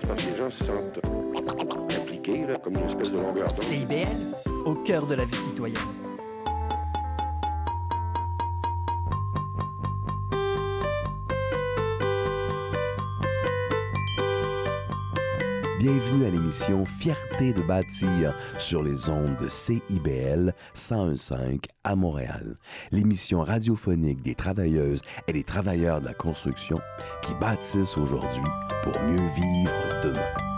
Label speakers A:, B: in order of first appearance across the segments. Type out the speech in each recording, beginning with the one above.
A: place parce que les gens se sentent impliqués, là, comme une espèce de longueur d'onde.
B: CIBL, au cœur de la vie citoyenne.
C: Bienvenue à l'émission Fierté de bâtir sur les ondes de CIBL 1015 à Montréal. L'émission radiophonique des travailleuses et des travailleurs de la construction qui bâtissent aujourd'hui pour mieux vivre demain.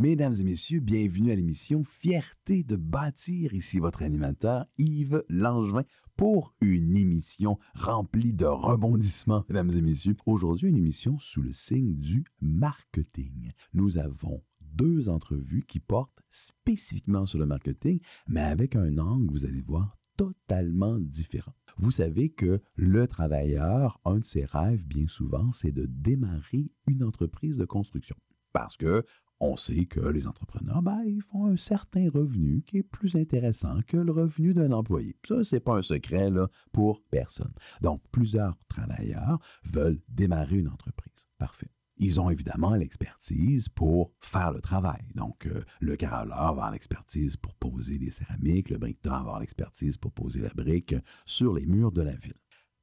C: Mesdames et messieurs, bienvenue à l'émission Fierté de bâtir. Ici votre animateur Yves Langevin pour une émission remplie de rebondissements, mesdames et messieurs. Aujourd'hui, une émission sous le signe du marketing. Nous avons deux entrevues qui portent spécifiquement sur le marketing, mais avec un angle, vous allez voir, totalement différent. Vous savez que le travailleur, un de ses rêves, bien souvent, c'est de démarrer une entreprise de construction. Parce que on sait que les entrepreneurs, ben, ils font un certain revenu qui est plus intéressant que le revenu d'un employé. Ça, c'est pas un secret pour personne. Donc, plusieurs travailleurs veulent démarrer une entreprise. Parfait. Ils ont évidemment l'expertise pour faire le travail. Donc, euh, le carreleur va avoir l'expertise pour poser des céramiques, le briqueteur va avoir l'expertise pour poser la brique sur les murs de la ville.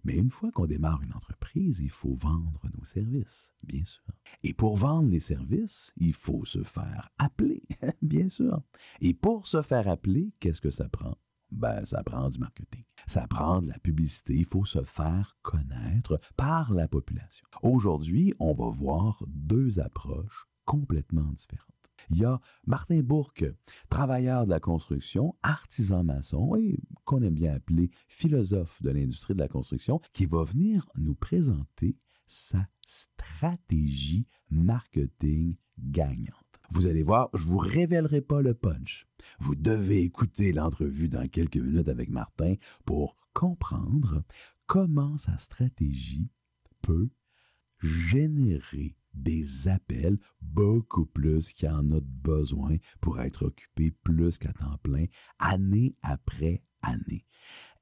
C: Mais une fois qu'on démarre une entreprise, il faut vendre nos services, bien sûr. Et pour vendre les services, il faut se faire appeler, bien sûr. Et pour se faire appeler, qu'est-ce que ça prend? Ben, ça prend du marketing. Ça prend de la publicité. Il faut se faire connaître par la population. Aujourd'hui, on va voir deux approches complètement différentes. Il y a Martin Bourque, travailleur de la construction, artisan maçon et qu'on aime bien appeler philosophe de l'industrie de la construction, qui va venir nous présenter sa stratégie marketing gagnante. Vous allez voir, je vous révélerai pas le punch. Vous devez écouter l'entrevue dans quelques minutes avec Martin pour comprendre comment sa stratégie peut générer des appels beaucoup plus qu'il y en a besoin pour être occupé plus qu'à temps plein, année après année.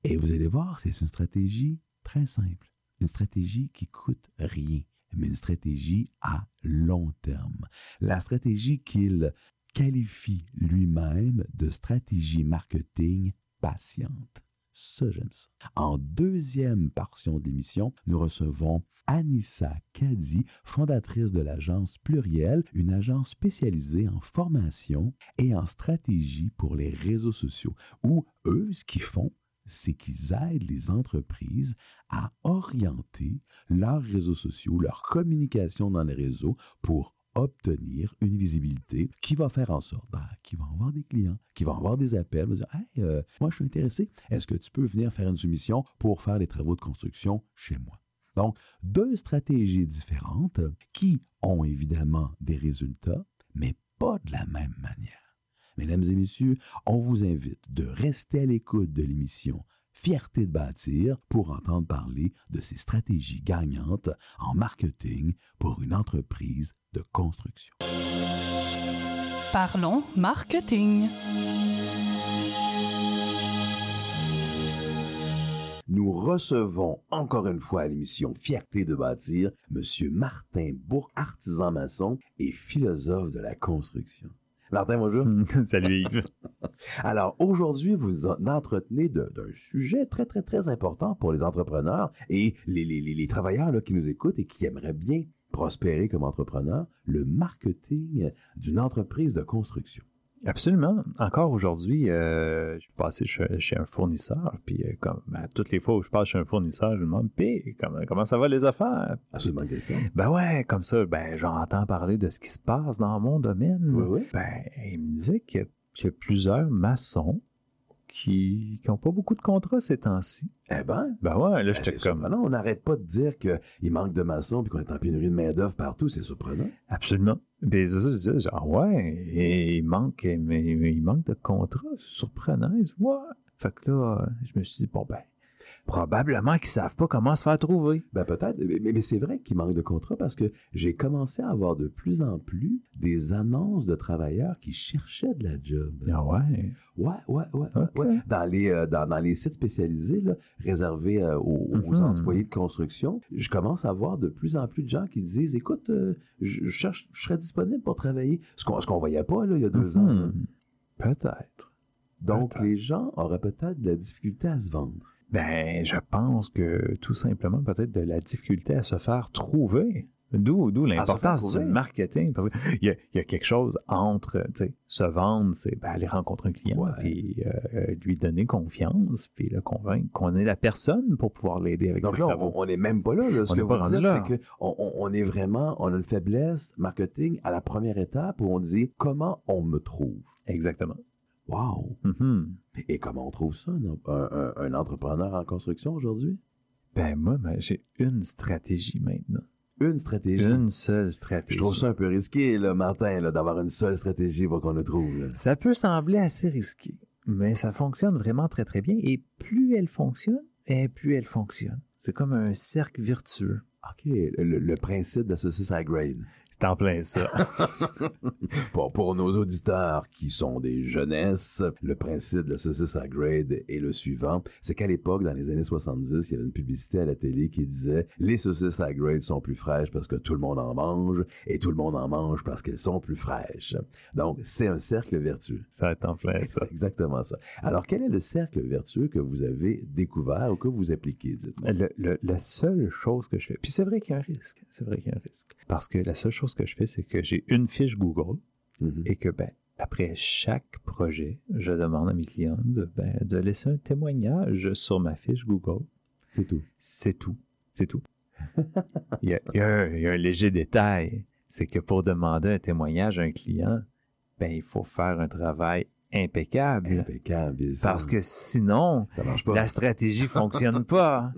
C: Et vous allez voir, c'est une stratégie très simple, une stratégie qui coûte rien, mais une stratégie à long terme. La stratégie qu'il qualifie lui-même de stratégie marketing patiente. Ça, j'aime ça. En deuxième portion de l'émission, nous recevons Anissa Kadi, fondatrice de l'agence Pluriel, une agence spécialisée en formation et en stratégie pour les réseaux sociaux, où eux, ce qu'ils font, c'est qu'ils aident les entreprises à orienter leurs réseaux sociaux, leur communication dans les réseaux pour obtenir une visibilité qui va faire en sorte ben, qu'ils vont avoir des clients, qui vont avoir des appels, dire Hey, euh, moi je suis intéressé, est-ce que tu peux venir faire une soumission pour faire les travaux de construction chez moi? Donc, deux stratégies différentes qui ont évidemment des résultats, mais pas de la même manière. Mesdames et messieurs, on vous invite de rester à l'écoute de l'émission Fierté de bâtir pour entendre parler de ces stratégies gagnantes en marketing pour une entreprise de construction.
D: Parlons marketing.
C: Nous recevons encore une fois à l'émission Fierté de bâtir Monsieur Martin Bourg, artisan maçon et philosophe de la construction. Martin, bonjour.
E: Salut Yves.
C: Alors aujourd'hui, vous entretenez d'un sujet très, très, très important pour les entrepreneurs et les, les, les, les travailleurs là, qui nous écoutent et qui aimeraient bien prospérer comme entrepreneur, le marketing d'une entreprise de construction.
E: Absolument. Encore aujourd'hui, euh, je suis passé chez, chez, un fournisseur, puis euh, comme ben, toutes les fois où je passe chez un fournisseur, je me demande, puis comment, comment ça va les affaires?
C: Absolument que ça.
E: Ben ouais, comme ça, ben j'entends parler de ce qui se passe dans mon domaine.
C: Oui, oui.
E: Ben, il me disait qu'il y, y, a plusieurs maçons qui n'ont pas beaucoup de contrats ces temps-ci.
C: Eh ben,
E: ben ouais, là,
C: ben,
E: j'étais comme...
C: Non, on n'arrête pas de dire qu'il manque de maçons puis qu'on est en pénurie de main-d'œuvre partout, c'est surprenant.
E: Absolument. Ben, c'est ça, je disais, genre, ouais, et il manque, mais, il manque de contrats, surprenant. Ouais. Fait que là, je me suis dit, bon, ben, Probablement qu'ils savent pas comment se faire trouver.
C: Ben peut-être, mais, mais c'est vrai qu'il manque de contrats parce que j'ai commencé à avoir de plus en plus des annonces de travailleurs qui cherchaient de la job.
E: Ah ouais?
C: Ouais, ouais, ouais. Dans, les, euh, dans, dans les sites spécialisés là, réservés euh, aux, aux
E: Mhm.
C: employés de construction, je commence à voir de plus en plus de gens qui disent Écoute, euh, je, cherche, je serais disponible pour travailler. Ce qu'on qu'on voyait pas là, il y a deux ans. là.
E: Mhm. Peut-être.
C: Donc, les gens auraient peut-être de la difficulté à se vendre.
E: Ben, je pense que tout simplement peut-être de la difficulté à se faire trouver. D'où, d'où l'importance du marketing. Parce qu'il y y a quelque chose entre, se vendre, c'est ben, aller rencontrer un client, puis euh, lui donner confiance, puis le convaincre qu'on est la personne pour pouvoir l'aider avec
C: Donc
E: ses
C: là,
E: travaux.
C: on- n'est même pas là. là. Ce
E: On
C: que vous dites,
E: là.
C: c'est qu'on on, on est vraiment, on a une faiblesse marketing à la première étape où on dit comment on me trouve?
E: Exactement.
C: Wow!
E: Mhm.
C: Et comment on trouve ça, un, un- un entrepreneur en construction aujourd'hui?
E: Ben moi, ben, j'ai une stratégie maintenant.
C: Une stratégie?
E: Une seule stratégie.
C: Je trouve ça un peu risqué, là, Martin, là, d'avoir une seule stratégie pour qu'on le trouve. là.
E: Ça peut sembler assez risqué, mais ça fonctionne vraiment très très bien. Et plus elle fonctionne, et plus elle fonctionne. C'est comme un cercle vertueux.
C: OK, le, le principe de la saucisse à.
E: C'est en plein ça.
C: Pour, pour nos auditeurs qui sont des jeunesses, le principe de la saucisse à grade est le suivant. C'est qu'à l'époque, dans les années 70, il y avait une publicité à la télé qui disait « Les saucisses à grade sont plus fraîches parce que tout le monde en mange et tout le monde en mange parce qu'elles sont plus fraîches. » Donc, c'est un cercle vertueux.
E: ça va être en plein ça.
C: Exactement ça. Alors, quel est le cercle vertueux que vous avez découvert ou que vous appliquez, dites-moi?
E: Le- le- la seule chose que je fais, puis c'est vrai qu'il y a un risque, c'est vrai qu'il y a un risque, parce que la seule chose que je fais, c'est que j'ai une fiche Google
C: Mhm.
E: et que ben après chaque projet, je demande à mes clients de, ben, de laisser un témoignage sur ma fiche Google.
C: C'est tout.
E: C'est tout. C'est tout. il, y a, il y a un, il y a un léger détail. C'est que pour demander un témoignage à un client, ben, il faut faire un travail impeccable. Parce que sinon, la stratégie fonctionne pas.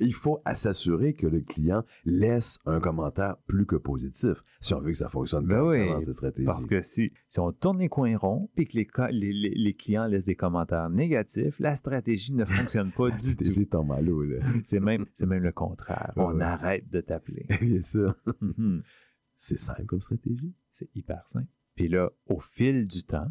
C: Il faut s'assurer que le client laisse un commentaire plus que positif si on veut que ça fonctionne
E: Ben oui,
C: cette stratégie.
E: Parce que si, si on tourne les coins ronds puis que les, les, les- les clients laissent des commentaires négatifs, la stratégie ne fonctionne pas du tout.
C: stratégie tombe à l'eau, là.
E: C'est même, c'est même le contraire.
C: Ouais,
E: on
C: ouais.
E: arrête de t'appeler.
C: bien sûr.
E: Mhm.
C: C'est simple comme stratégie.
E: C'est hyper simple. Puis là, au fil du temps,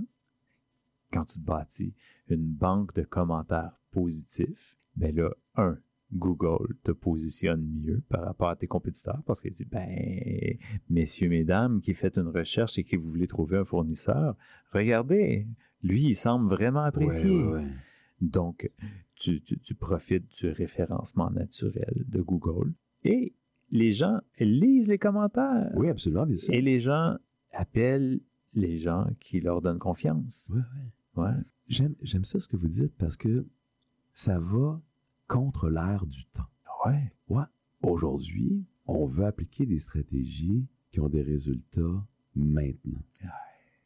E: quand tu te bâtis une banque de commentaires positifs, ben là, un, Google te positionne mieux par rapport à tes compétiteurs parce qu'il dit, ben, messieurs, mesdames, qui faites une recherche et qui vous voulez trouver un fournisseur, regardez, lui, il semble vraiment apprécié.
C: Ouais, ouais, ouais.
E: Donc, tu, tu- tu profites du référencement naturel de Google et les gens lisent les commentaires.
C: Oui, absolument, bien sûr.
E: Et les gens appellent les gens qui leur donnent confiance.
C: Ouais, ouais.
E: Ouais.
C: J'aime, j'aime ça ce que vous dites parce que ça va contre l'air du temps.
E: Ouais.
C: Aujourd'hui, on veut appliquer des stratégies qui ont des résultats maintenant.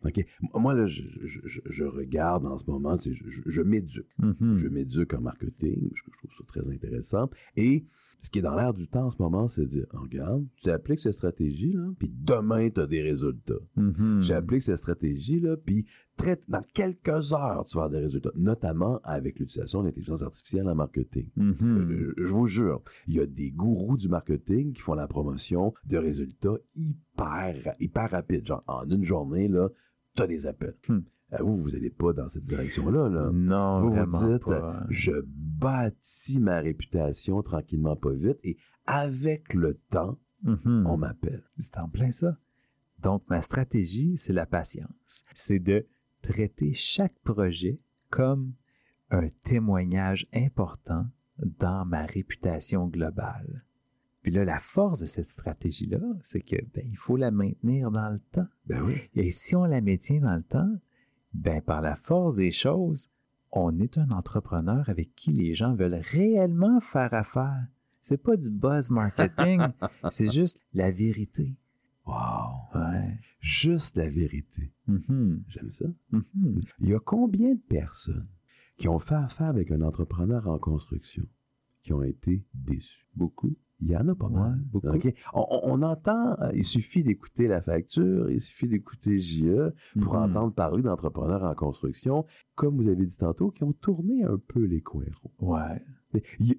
C: OK. Moi, là, je, je- je- je regarde en ce moment, tu sais, je, m'éduque.
E: Mhm.
C: Je m'éduque en marketing, parce que je trouve ça très intéressant. Et ce qui est dans l'air du temps en ce moment, c'est de dire, regarde, tu appliques cette stratégie-là, puis demain, tu as des résultats.
E: Mhm.
C: Tu appliques cette stratégie-là, puis très, dans quelques heures, tu vas avoir des résultats, notamment avec l'utilisation de l'intelligence artificielle en marketing.
E: Mhm.
C: Euh, je vous jure, il y a des gourous du marketing qui font la promotion de résultats hyper, hyper rapides. Genre, en une journée, là, t'as des appels.
E: Hmm.
C: Euh, Vous, vous n'allez pas dans cette direction-là. Là.
E: Non,
C: Vous vous dites,
E: pas.
C: je bâtis ma réputation tranquillement, pas vite, et avec le temps,
E: Mhm.
C: on m'appelle.
E: C'est en plein ça. Donc, ma stratégie, c'est la patience. C'est de traiter chaque projet comme un témoignage important dans ma réputation globale. Puis là, la force de cette stratégie-là, c'est que ben, il faut la maintenir dans le temps.
C: Ben oui.
E: Et si on la maintient dans le temps, ben par la force des choses, on est un entrepreneur avec qui les gens veulent réellement faire affaire. C'est pas du buzz marketing, c'est juste la vérité.
C: Wow.
E: Ouais.
C: Juste la vérité.
E: Mhm.
C: J'aime ça.
E: Mhm.
C: Il y a combien de personnes qui ont fait affaire avec un entrepreneur en construction qui ont été déçus?
E: Beaucoup.
C: Il y en a pas
E: Ouais,
C: mal.
E: beaucoup.
C: On, entend, euh, il suffit d'écouter la facture, il suffit d'écouter JE pour
E: Mhm.
C: entendre parler d'entrepreneurs en construction, comme vous avez dit tantôt, qui ont tourné un peu les coins ronds.
E: Ouais.
C: Il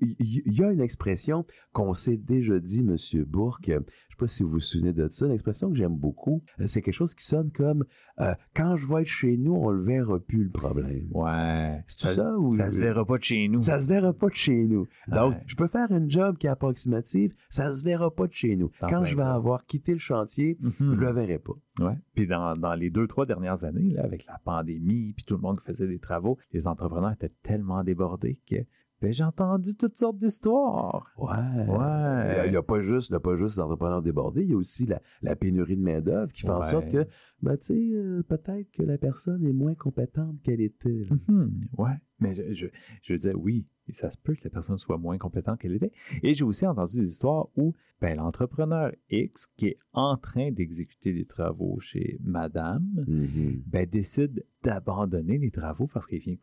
C: y, a une expression qu'on s'est déjà dit, Monsieur Bourque. Je sais pas si vous vous souvenez de ça. Une expression que j'aime beaucoup. Euh, C'est quelque chose qui sonne comme euh, quand je vais être chez nous, on le verra plus le problème.
E: Ouais.
C: C'est ça, ou
E: ça se verra pas de chez nous.
C: Ça se verra pas de chez nous. Donc,
E: Ouais.
C: je peux faire une job qui est approximative, ça se verra pas de chez nous. Quand je vais
E: ça.
C: avoir quitté le chantier,
E: Mhm.
C: je le verrai pas.
E: Ouais. Puis dans, dans les deux, trois dernières années, là, avec la pandémie, puis tout le monde faisait des travaux, les entrepreneurs étaient tellement débordés que ben, j'ai entendu toutes sortes d'histoires.
C: Ouais.
E: Ouais.
C: Il n'y a, pas juste, il y a pas juste débordés, il y a aussi la, la pénurie de main-d'œuvre qui fait en sorte que, ben, tu sais, euh, peut-être que la personne est moins compétente qu'elle était. là.
E: Mhm. Ouais. Mais je, je, je veux dire, oui, ça se peut que la personne soit moins compétente qu'elle était. Et j'ai aussi entendu des histoires où ben, l'entrepreneur X qui est en train d'exécuter des travaux chez Madame
C: Mhm.
E: ben, décide d'abandonner les travaux parce qu'il vient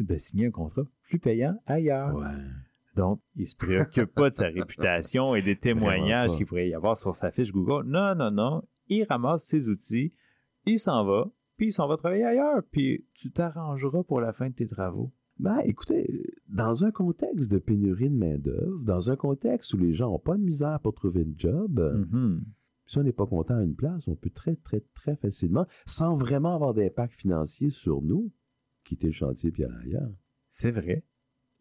E: de, signer un contrat plus payant ailleurs.
C: Ouais.
E: Donc, il se préoccupe pas de sa réputation et des témoignages qu'il pourrait y avoir sur sa fiche Google. Non, non, non. Il ramasse ses outils, il s'en va, puis il s'en va travailler ailleurs, puis tu t'arrangeras pour la fin de tes travaux.
C: Ben, écoutez, dans un contexte de pénurie de main-d'œuvre, dans un contexte où les gens n'ont pas de misère pour trouver une job,
E: Mhm.
C: si on n'est pas content à une place, on peut très, très, très facilement, sans vraiment avoir d'impact financier sur nous, quitter le chantier puis aller ailleurs.
E: C'est vrai.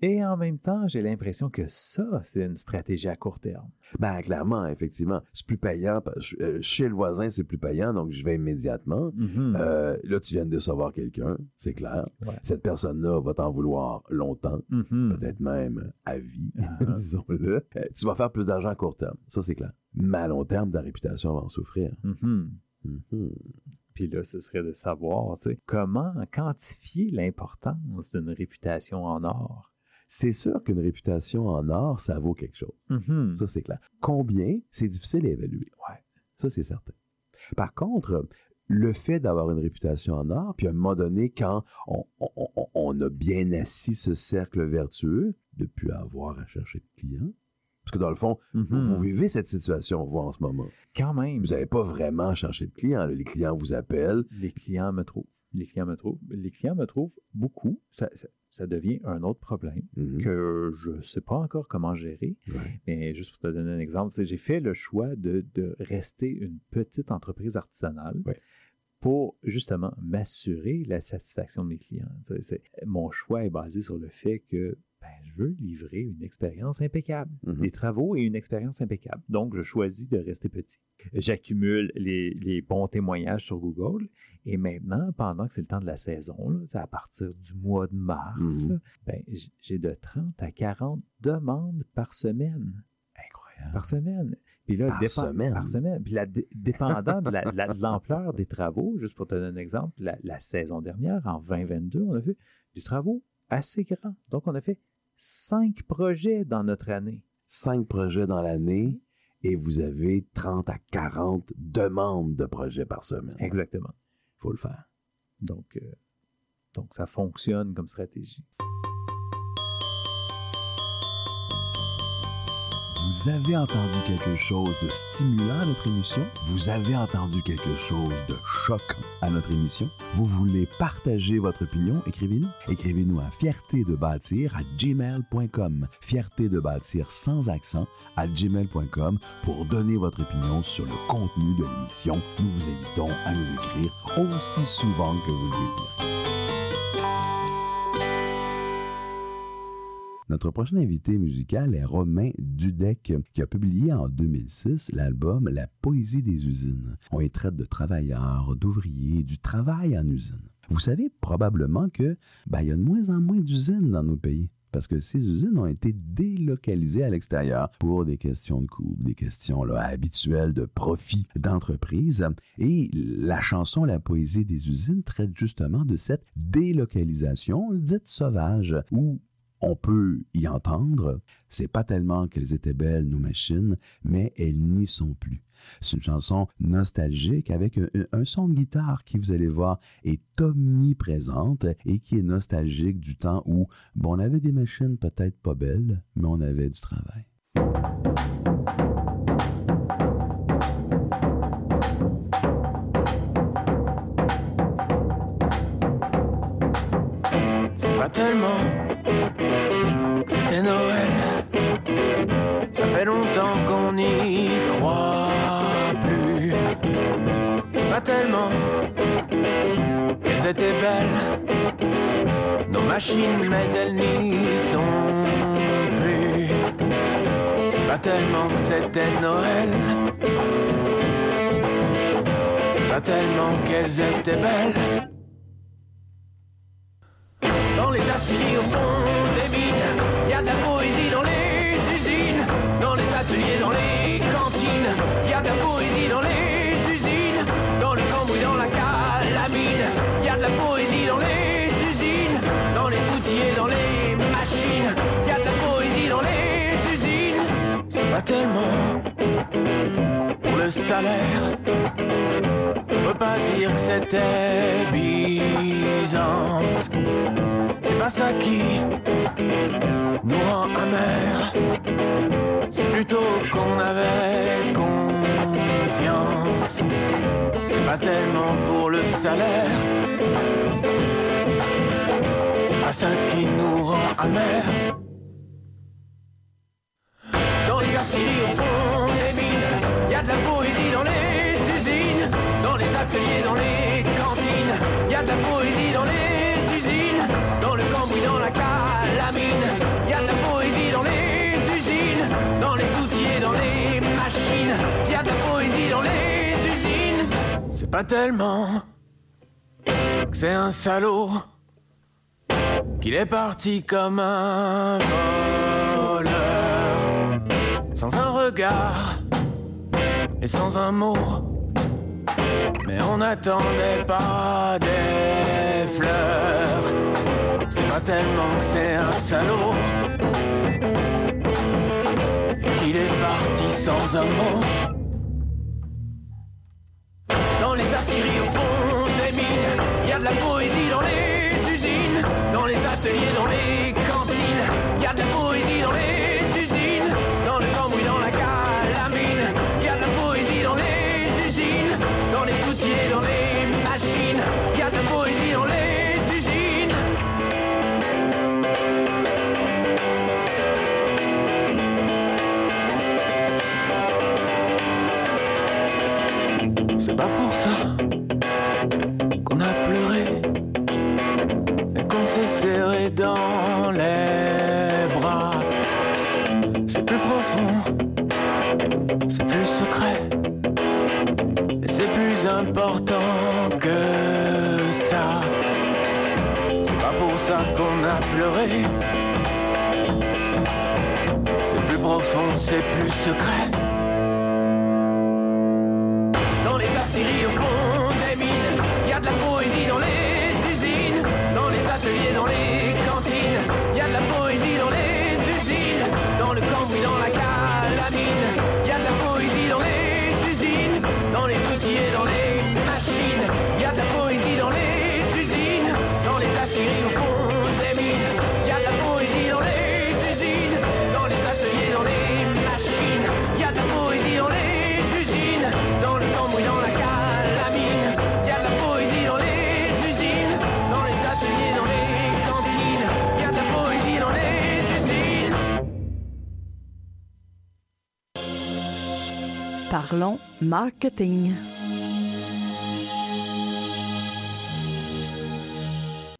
E: Et en même temps, j'ai l'impression que ça, c'est une stratégie à court terme.
C: Ben, clairement, effectivement. C'est plus payant. parce- euh, Chez le voisin, c'est plus payant, donc je vais immédiatement.
E: Mhm.
C: Euh, là, tu viens de décevoir quelqu'un, c'est clair.
E: Ouais.
C: Cette personne-là va t'en vouloir longtemps,
E: Mhm.
C: peut-être même à vie,
E: Ah.
C: disons-le. Euh, tu vas faire plus d'argent à court terme, ça c'est clair. Mais à long terme, ta réputation va en souffrir.
E: Mhm. Puis là, ce serait de savoir, tu sais, comment quantifier l'importance d'une réputation en or?
C: C'est sûr qu'une réputation en or, ça vaut quelque chose.
E: Mhm.
C: Ça, c'est clair. Combien, c'est difficile à évaluer.
E: Ouais.
C: Ça, c'est certain. Par contre, le fait d'avoir une réputation en or, puis à un moment donné, quand on, on- on- on a bien assis ce cercle vertueux, de ne plus avoir à chercher de clients, parce que dans le fond,
E: Mhm.
C: vous vivez cette situation, vous, en ce moment.
E: Quand même,
C: Vous n'avez pas vraiment cherché de clients. Les clients vous appellent.
E: les clients me trouvent. Les clients me trouvent. Les clients me trouvent beaucoup. Ça, ça- ça devient un autre problème
C: Mhm.
E: que je ne sais pas encore comment gérer.
C: Ouais.
E: Mais juste pour te donner un exemple, j'ai fait le choix de, de rester une petite entreprise artisanale
C: Ouais.
E: pour justement m'assurer la satisfaction de mes clients. Mon choix est basé sur le fait que ben, je veux livrer une expérience impeccable,
C: Mhm.
E: des travaux et une expérience impeccable. Donc, je choisis de rester petit. J'accumule les, les bons témoignages sur Google et maintenant, pendant que c'est le temps de la saison, là, à partir du mois de mars,
C: Mhm.
E: ben, j'ai de 30 à 40 demandes par semaine.
C: Incroyable.
E: Par semaine. Puis là,
C: Par semaine?
E: Par semaine. Puis là, dé- dépendant de la- la- de l'ampleur des travaux, juste pour te donner un exemple, la, la saison dernière, en 2022, on a fait des travaux assez grands. Donc, on a fait cinq projets dans notre année.
C: Cinq projets dans l'année et vous avez 30 à 40 demandes de projets par semaine.
E: Exactement.
C: Il faut le faire.
E: Donc, euh, donc, ça fonctionne comme stratégie.
C: Vous avez entendu quelque chose de stimulant à notre émission? Vous avez entendu quelque chose de choquant à notre émission? Vous voulez partager votre opinion? Écrivez-nous. Écrivez-nous à fierté de bâtir à gmail.com. Fierté de bâtir sans accent à gmail.com pour donner votre opinion sur le contenu de l'émission. Nous vous invitons à nous écrire aussi souvent que vous le désirez. Notre prochain invité musical est Romain Dudek, qui a publié en 2006 l'album La poésie des usines. On y traite de travailleurs, d'ouvriers, du travail en usine. Vous savez probablement que ben, il y a de moins en moins d'usines dans nos pays. Parce que ces usines ont été délocalisées à l'extérieur pour des questions de coût, des questions habituelles de profit d'entreprise. Et la chanson La poésie des usines traite justement de cette délocalisation dite sauvage, où on peut y entendre, c'est pas tellement qu'elles étaient belles, nos machines, mais elles n'y sont plus. C'est une chanson nostalgique avec un, son de guitare qui, vous allez voir, est omniprésente et qui est nostalgique du temps où, bon, on avait des machines peut-être pas belles, mais on avait du travail.
D: C'est pas tellement tellement qu'elles étaient belles. Nos machines, mais elles n'y sont plus. C'est pas tellement que c'était Noël. C'est pas tellement qu'elles étaient belles. Dans les aciéries au fond salaire. On peut pas dire que c'était Byzance. C'est pas ça qui nous rend amers. C'est plutôt qu'on avait confiance. C'est pas tellement pour le salaire. C'est pas ça qui nous rend amers. Dans les au fond des mines, y a de la poésie C'est pas tellement que c'est un salaud qu'il est parti comme un voleur sans un regard et sans un mot. Mais on n'attendait pas des fleurs. C'est pas tellement que c'est un salaud qu'il est parti sans un mot. Secret.
F: Parlons marketing.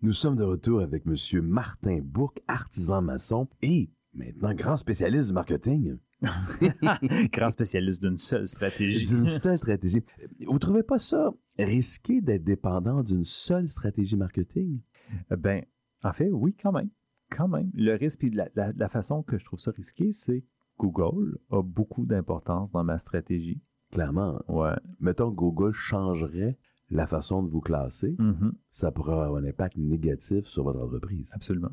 C: Nous sommes de retour avec Monsieur Martin Bourque, artisan maçon et maintenant grand spécialiste du marketing.
E: Grand spécialiste d'une seule stratégie.
C: D'une seule stratégie. Vous trouvez pas ça risqué d'être dépendant d'une seule stratégie marketing?
E: Ben, en fait, oui, quand même. Quand même. Le risque, puis la, la- la façon que je trouve ça risqué, c'est Google a beaucoup d'importance dans ma stratégie.
C: Clairement.
E: Ouais.
C: Mettons que Google changerait la façon de vous classer,
E: Mhm.
C: ça pourrait avoir un impact négatif sur votre entreprise.
E: Absolument.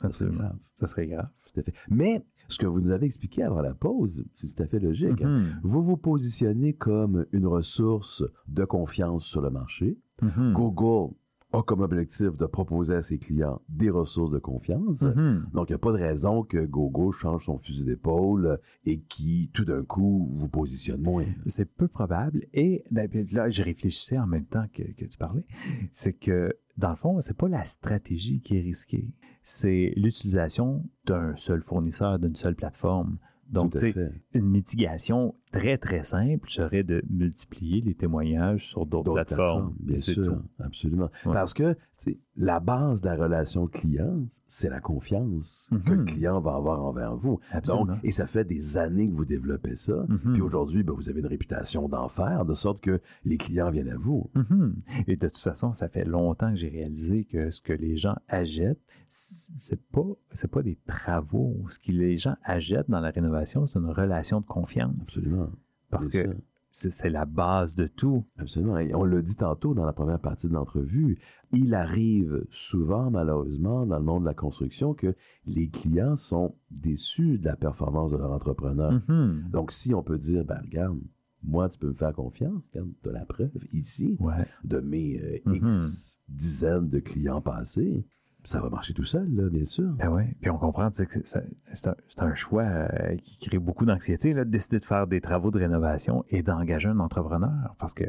C: Ça serait
E: Absolument.
C: grave.
E: Ça serait grave.
C: Tout à fait. Mais ce que vous nous avez expliqué avant la pause, c'est tout à fait logique. hein.
E: Mhm.
C: Vous vous positionnez comme une ressource de confiance sur le marché.
E: Mhm.
C: Google a comme objectif de proposer à ses clients des ressources de confiance.
E: Mhm.
C: Donc, il n'y a pas de raison que Google change son fusil d'épaule et qui, tout d'un coup, vous positionne moins.
E: C'est peu probable. Et ben, là, je réfléchissais en même temps que, que tu parlais. C'est que dans le fond, c'est pas la stratégie qui est risquée, c'est l'utilisation d'un seul fournisseur, d'une seule plateforme. Donc, une mitigation très, très simple serait de multiplier les témoignages sur d'autres plateformes.
C: bien sûr,
E: tout.
C: absolument.
E: Ouais.
C: Parce que la base de la relation client, c'est la confiance que le
E: Mhm.
C: client va avoir envers vous.
E: Absolument.
C: Donc, et ça fait des années que vous développez ça.
E: Mhm.
C: Puis aujourd'hui, ben, vous avez une réputation d'enfer, de sorte que les clients viennent à vous.
E: Mhm. Et de toute façon, ça fait longtemps que j'ai réalisé que ce que les gens achètent, c'est pas c'est pas des travaux. Ce que les gens achètent dans la rénovation, c'est une relation de confiance.
C: Absolument.
E: Parce que. C'est la base de tout.
C: Absolument. Et on l'a dit tantôt dans la première partie de l'entrevue, il arrive souvent, malheureusement, dans le monde de la construction, que les clients sont déçus de la performance de leur entrepreneur.
E: Mhm.
C: Donc, si on peut dire, ben, regarde, moi, tu peux me faire confiance, regarde, tu as la preuve ici
E: Ouais.
C: de mes euh,
E: Mhm.
C: X dizaines de clients passés, ça va marcher tout seul, là, bien sûr.
E: Ben ouais. Puis on comprend que c'est un, choix euh, qui crée beaucoup d'anxiété de décider de faire des travaux de rénovation et d'engager un entrepreneur. Parce que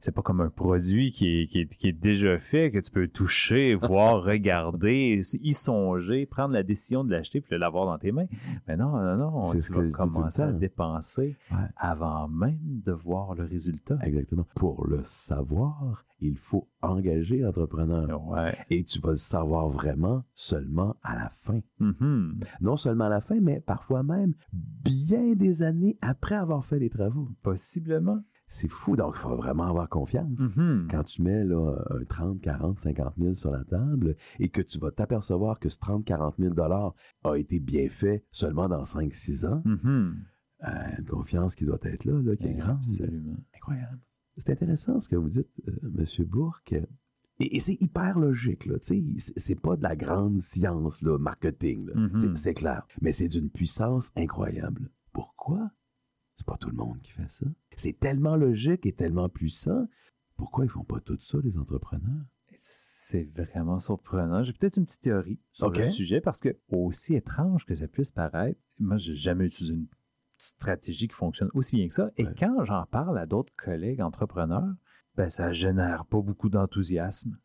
E: c'est pas comme un produit qui est, qui, est, qui est déjà fait, que tu peux toucher, voir, regarder, y songer, prendre la décision de l'acheter puis de l'avoir dans tes mains. Mais non, non, non.
C: C'est
E: tu
C: ce que
E: commencer à dépenser
C: Ouais.
E: avant même de voir le résultat.
C: Exactement. Pour le savoir, il faut engager l'entrepreneur.
E: Ouais.
C: Et tu vas le savoir vraiment seulement à la fin.
E: Mhm.
C: Non seulement à la fin, mais parfois même bien des années après avoir fait les travaux.
E: Possiblement.
C: C'est fou, donc il faut vraiment avoir confiance.
E: Mhm.
C: Quand tu mets là, un 30, 40, 50 000 sur la table et que tu vas t'apercevoir que ce 30, 40 000 dollars a été bien fait seulement dans 5, 6 ans,
E: Mhm.
C: euh, une confiance qui doit être là, là qui est grande.
E: Absolument.
C: Incroyable. C'est intéressant ce que vous dites, euh, Monsieur Bourque. Et, et c'est hyper logique, là. Tu sais, c'est- pas de la grande science, là, marketing, là.
E: Mhm.
C: Sais, C'est clair. Mais c'est d'une puissance incroyable. Pourquoi? C'est pas tout le monde qui fait ça. C'est tellement logique et tellement puissant. Pourquoi ils font pas tout ça, les entrepreneurs?
E: C'est vraiment surprenant. J'ai peut-être une petite théorie sur le sujet parce que, aussi étrange que ça puisse paraître, moi, j'ai jamais utilisé une stratégie qui fonctionne aussi bien que ça. Et
C: Ouais.
E: quand j'en parle à d'autres collègues entrepreneurs, ben, ça génère pas beaucoup d'enthousiasme.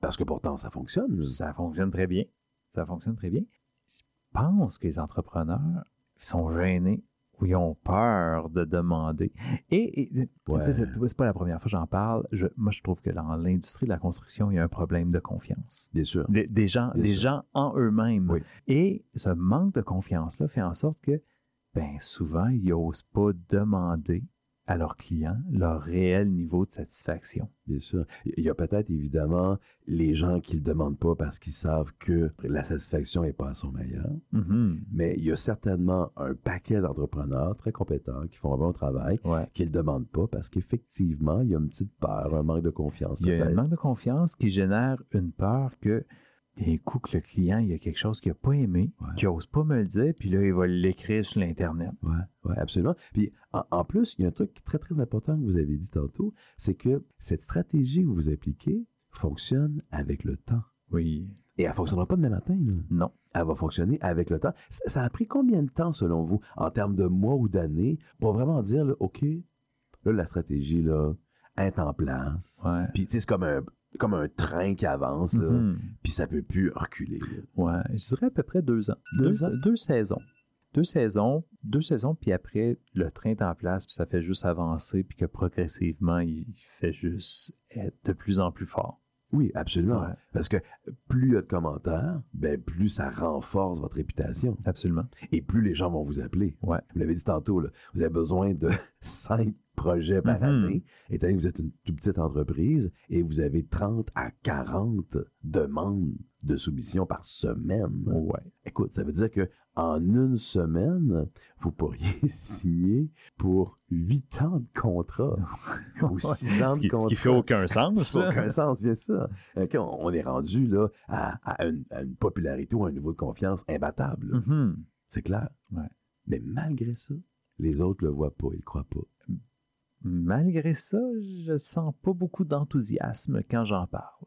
C: Parce que pourtant, ça fonctionne.
E: Ça fonctionne très bien. Ça fonctionne très bien. Je pense que les entrepreneurs sont gênés ou ils ont peur de demander. Et, et,
C: Ouais.
E: tu sais, c'est c'est pas la première fois que j'en parle. Je- moi, je trouve que dans l'industrie de la construction, il y a un problème de confiance.
C: Bien sûr.
E: Des, des gens,
C: Bien
E: des
C: sûr.
E: gens en eux-mêmes.
C: Oui.
E: Et ce manque de confiance-là fait en sorte que, ben, souvent, ils n'osent pas demander à leurs clients leur réel niveau de satisfaction.
C: Bien sûr. Il y a peut-être évidemment les gens qui le demandent pas parce qu'ils savent que la satisfaction n'est pas à son meilleur.
E: Mhm.
C: Mais il y a certainement un paquet d'entrepreneurs très compétents qui font un bon travail,
E: Ouais.
C: qui ne le demandent pas parce qu'effectivement, il y a une petite peur, un manque de confiance
E: Il y a un manque de confiance qui génère une peur que d'un coup que le client, il y a quelque chose qu'il n'a pas aimé,
C: Ouais.
E: qu'il n'ose pas me le dire, puis là, il va l'écrire sur l'Internet.
C: Oui, ouais, absolument. Puis en, en plus, il y a un truc très, très important que vous avez dit tantôt, c'est que cette stratégie que vous appliquez fonctionne avec le temps.
E: Oui.
C: Et elle ne fonctionnera pas demain matin. Là.
E: Non.
C: Elle va fonctionner avec le temps. Ça, ça a pris combien de temps, selon vous, en termes de mois ou d'années, pour vraiment dire, là, OK, là, la stratégie, là, est en place.
E: Ouais.
C: Puis, tu sais, c'est comme un, comme un train qui avance, là,
E: Mhm.
C: puis ça peut plus reculer. là.
E: Ouais, je dirais à peu près deux ans.
C: Deux ans?
E: Deux saisons. Deux saisons, deux saisons, puis après, le train est en place, puis ça fait juste avancer, puis que progressivement, il fait juste être de plus en plus fort.
C: Oui, absolument.
E: Ouais.
C: Parce que plus il y a de commentaires, ben, plus ça renforce votre réputation.
E: Absolument.
C: Et plus les gens vont vous appeler.
E: Ouais.
C: Vous l'avez dit tantôt, là, vous avez besoin de cinq projets par
E: Mhm.
C: année, étant donné que vous êtes une toute petite entreprise et vous avez 30 à 40 demandes de soumission par semaine.
E: Ouais.
C: Écoute, ça veut dire que en une semaine, vous pourriez signer pour 8 ans de contrat ou 6 ans de contrat.
E: ce qui fait aucun sens.
C: Ça aucun sens, bien sûr. On, on est rendu là à, à une, à une popularité ou à un niveau de confiance imbattable.
E: Mhm.
C: C'est clair.
E: Ouais.
C: Mais malgré ça, les autres le voient pas, ils le croient pas.
E: Malgré ça, je sens pas beaucoup d'enthousiasme quand j'en parle.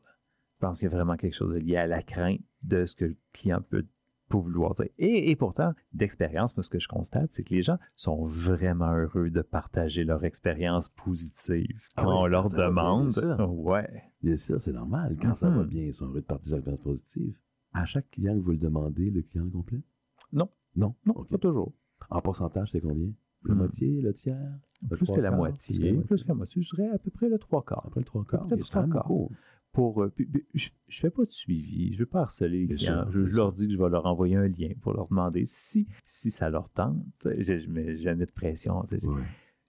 E: Je pense qu'il y a vraiment quelque chose de lié à la crainte de ce que le client peut vouloir dire. Et, et pourtant, d'expérience, ce que je constate, c'est que les gens sont vraiment heureux de partager leur expérience positive
C: Ah
E: quand
C: oui,
E: on leur
C: quand va bien,
E: demande.
C: bien sûr.
E: ouais.
C: Bien sûr, c'est normal. Quand ça va
E: Mhm.
C: bien, ils sont heureux de partager l'expérience positive. À chaque client que vous le demandez, le client le complète?
E: Non.
C: Non?
E: Non, pas toujours.
C: En pourcentage, c'est combien? La
E: Hmm.
C: moitié, le tiers? Le
E: Plus que la
C: quarts?
E: moitié. Plus que la moitié. Je dirais à peu près le trois quarts.
C: Après le trois quarts.
E: Peut-être
C: c'est quand même
E: trois quarts.
C: beaucoup.
E: pour. euh, puis- puis je, je fais pas de suivi. Je veux pas harceler les
C: Bien
E: clients.
C: sûr,
E: je, leur dis que je vais leur envoyer un lien pour leur demander si, si ça leur tente. Je, je mets jamais de pression.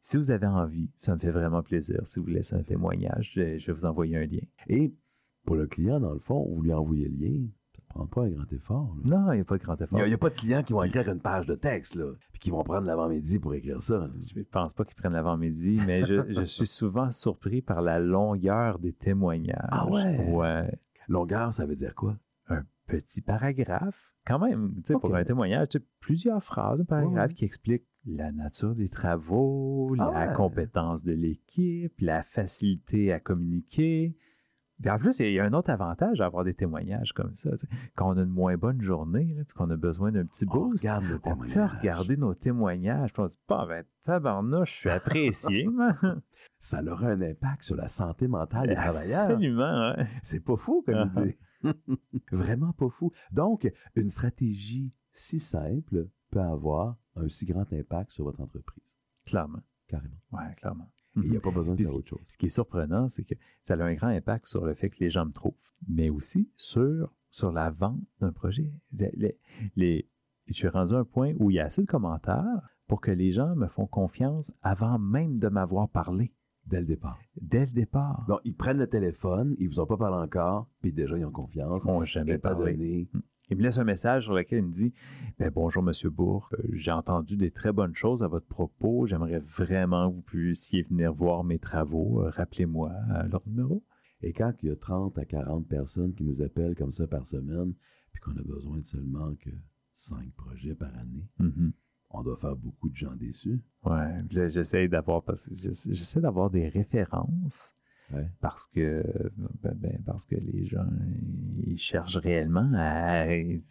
E: Si vous avez envie, ça me fait vraiment plaisir. Si vous laissez un témoignage, je, je vais vous envoyer un lien.
C: Et pour le client, dans le fond, vous lui envoyez le lien, ne prend pas un grand effort. là.
E: Non, il n'y a pas de grand
C: Il
E: effort.
C: n'y a, il y a pas de clients qui vont écrire une page de texte, là, puis qui vont prendre l'avant-midi pour écrire ça. là.
E: Je ne pense pas qu'ils prennent l'avant-midi, mais je, je suis souvent surpris par la longueur des témoignages.
C: Ah ouais?
E: Ouais.
C: Longueur, ça veut dire quoi?
E: un petit paragraphe, quand même, tu sais, pour un témoignage, tu sais, plusieurs phrases, un paragraphe
C: Ouais.
E: qui explique la nature des travaux,
C: Ah
E: la
C: ouais.
E: compétence de l'équipe, la facilité à communiquer. Puis en plus, il y a un autre avantage à avoir des témoignages comme ça. Quand on a une moins bonne journée, là, puis qu'on a besoin d'un petit
C: On
E: boost,
C: regarde le
E: on peut regarder nos témoignages. Puis on se dit, pas, ben, tabarnouche, je suis apprécié.
C: Ça aura un impact sur la santé mentale des travailleurs.
E: Absolument, ouais.
C: C'est pas fou comme
E: Ah.
C: idée. Vraiment pas fou. Donc, une stratégie si simple peut avoir un si grand impact sur votre entreprise.
E: Clairement.
C: Carrément.
E: Ouais, clairement.
C: Il n'y a pas besoin de faire autre chose.
E: Ce qui est surprenant, c'est que ça a un grand impact sur le fait que les gens me trouvent, mais aussi sur, sur la vente d'un projet. Les, les- je suis rendu à un point où il y a assez de commentaires pour que les gens me font confiance avant même de m'avoir parlé,
C: Dès le départ.
E: dès le départ.
C: Donc, ils prennent le téléphone, ils vous ont pas parlé encore, puis déjà, ils ont confiance.
E: Ils m'ont jamais parlé.
C: donné.
E: Il me laisse un message sur lequel il me dit ben, Bonjour, Monsieur Bourg, Euh, j'ai entendu des très bonnes choses à votre propos. J'aimerais vraiment que vous puissiez venir voir mes travaux. Euh, Rappelez-moi euh, leur numéro.
C: Et quand il y a 30 à 40 personnes qui nous appellent comme ça par semaine, puis qu'on a besoin de seulement que 5 projets par année,
E: Mhm.
C: on doit faire beaucoup de gens déçus.
E: Ouais, puis là, j'essaie d'avoir parce que j'essa- j'essaie d'avoir des références
C: Ouais.
E: parce que ben, ben, parce que les gens ils cherchent réellement à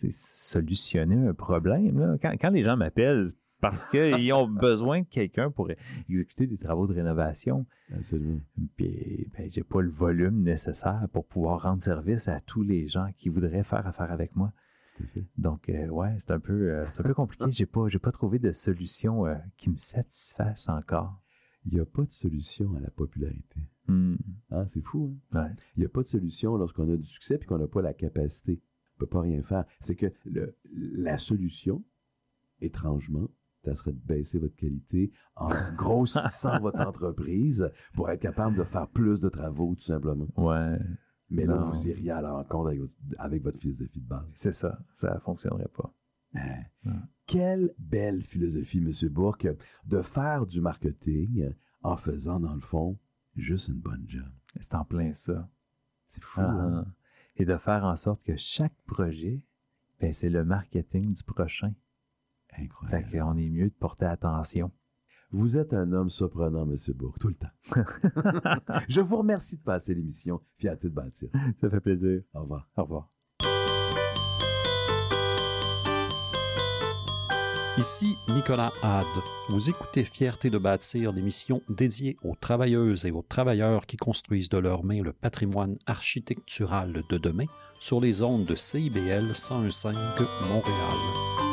E: solutionner un problème. là. Quand, quand les gens m'appellent parce qu'ils ont besoin de quelqu'un pour exécuter des travaux de rénovation,
C: Absolument.
E: puis ben, j'ai pas le volume nécessaire pour pouvoir rendre service à tous les gens qui voudraient faire affaire avec moi.
C: Tout à fait.
E: Donc, euh, ouais, c'est un peu, euh, un peu compliqué. J'ai pas, j'ai pas trouvé de solution euh, qui me satisfasse encore.
C: Il n'y a pas de solution à la popularité.
E: Hmm,
C: Ah, c'est fou, hein?
E: ouais.
C: Il n'y a pas de solution lorsqu'on a du succès et qu'on n'a pas la capacité. On ne peut pas rien faire. C'est que le- la solution, étrangement, ça serait de baisser votre qualité en grossissant votre entreprise pour être capable de faire plus de travaux, tout simplement.
E: Ouais,
C: Mais là, vous iriez à l'encontre avec votre, avec votre philosophie de base.
E: c'est ça. Ça fonctionnerait pas.
C: Hein?
E: Ouais.
C: Quelle belle philosophie, M. Bourque, de faire du marketing en faisant, dans le fond, juste une bonne job.
E: C'est en plein ça.
C: C'est fou,
E: Ah,
C: hein?
E: ah. Et de faire en sorte que chaque projet, ben, c'est le marketing du prochain. Fait
C: Incroyable.
E: qu'on est mieux de porter attention.
C: Vous êtes un homme surprenant, M. Bourque, tout le temps. Je vous remercie de passer l'émission Fierté de bâtir.
E: Ça fait plaisir.
C: Au revoir.
E: Au revoir.
G: Ici Nicolas Hade. Vous écoutez Fierté de bâtir, l'émission dédiée aux travailleuses et aux travailleurs qui construisent de leurs mains le patrimoine architectural de demain sur les ondes de CIBL 101.5 Montréal.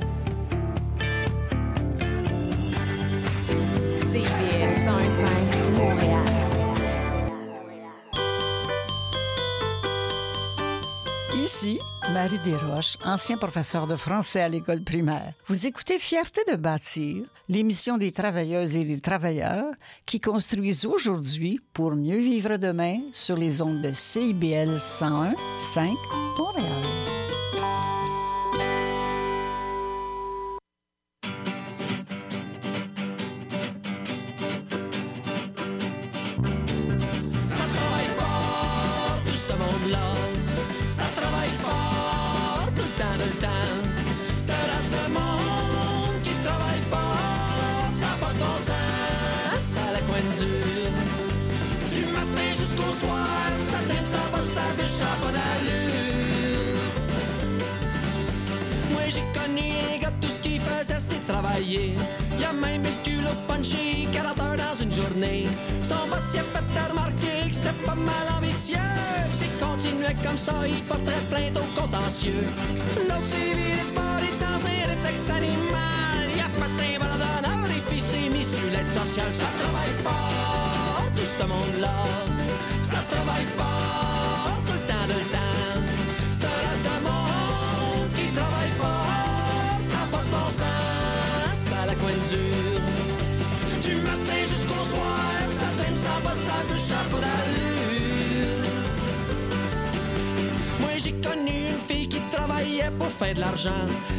H: Marie Desroches, ancien professeur de français à l'école primaire. Vous écoutez Fierté de bâtir, l'émission des travailleuses et des travailleurs qui construisent aujourd'hui pour mieux vivre demain sur les ondes de CIBL 101 5 Montréal.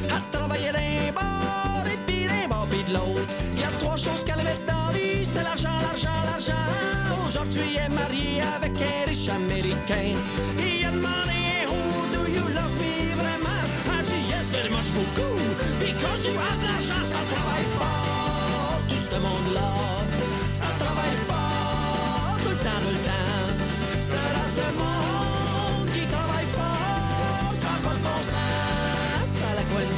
D: Elle travaillait d'un bord et puis d'un bord puis de l'autre. Il y a trois choses qu'elle avait dans vie, c'est l'argent, l'argent, l'argent. Aujourd'hui elle est mariée avec un riche américain. Il a demandé Who do you love me vraiment? Elle dit yes very much beaucoup. Because you have l'argent, ça travaille fort, tout ce monde-là. Ça travaille fort, tout le temps, tout le temps. C'est un race de monde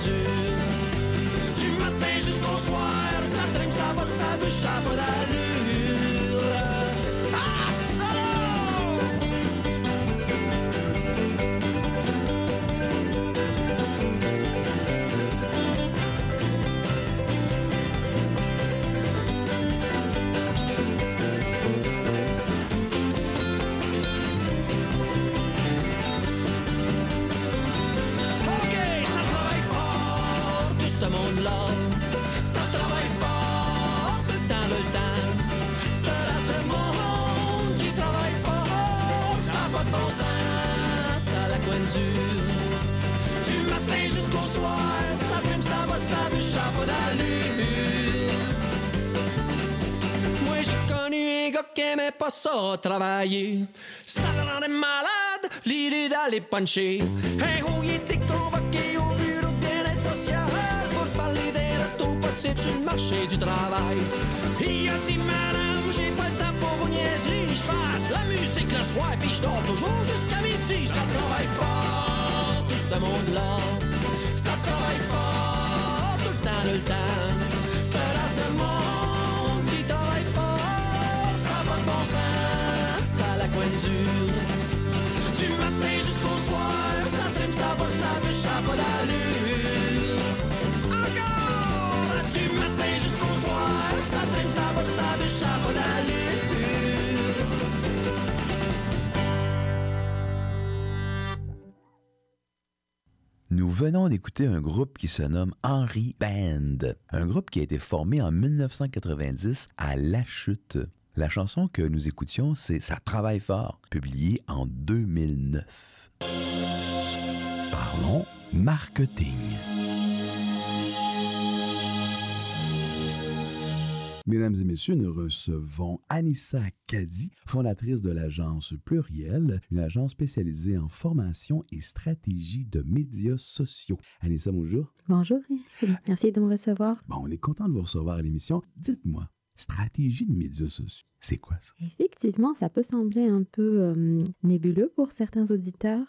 D: dure. Du matin jusqu'au soir, ça trime, ça va, ça bûche, ça aimait pas ça travailler. Ça le rendait malade, l'idée d'aller puncher. Un il était convoqué au bureau de bien-être social pour parler des retours possibles sur le marché du travail. Il a dit, madame, j'ai pas le temps pour vos niaiseries. Je fais la musique le soir, puis je dors toujours jusqu'à midi. Ça travaille fort, tout ce monde-là. Ça travaille fort, tout le temps, tout le temps. Un race de monde Du matin jusqu'au soir, ça trime, ça va, ça bûche, ça pas d'allure. Encore! Du matin jusqu'au soir, ça trime, ça va, ça bûche, ça pas d'allure.
C: Nous venons d'écouter un groupe qui se nomme Henry Band, un groupe qui a été formé en 1990 à La Chute. La chanson que nous écoutions, c'est Ça travaille fort, publiée en 2009. Parlons marketing. Mesdames et messieurs, nous recevons Anissa Kadi, fondatrice de l'agence Pluriel, une agence spécialisée en formation et stratégie de médias sociaux. Anissa, bonjour.
I: Bonjour, merci de me recevoir.
C: Bon, on est content de vous recevoir à l'émission. Dites-moi, stratégie de médias sociaux, c'est quoi ça?
I: Effectivement, ça peut sembler un peu euh, nébuleux pour certains auditeurs.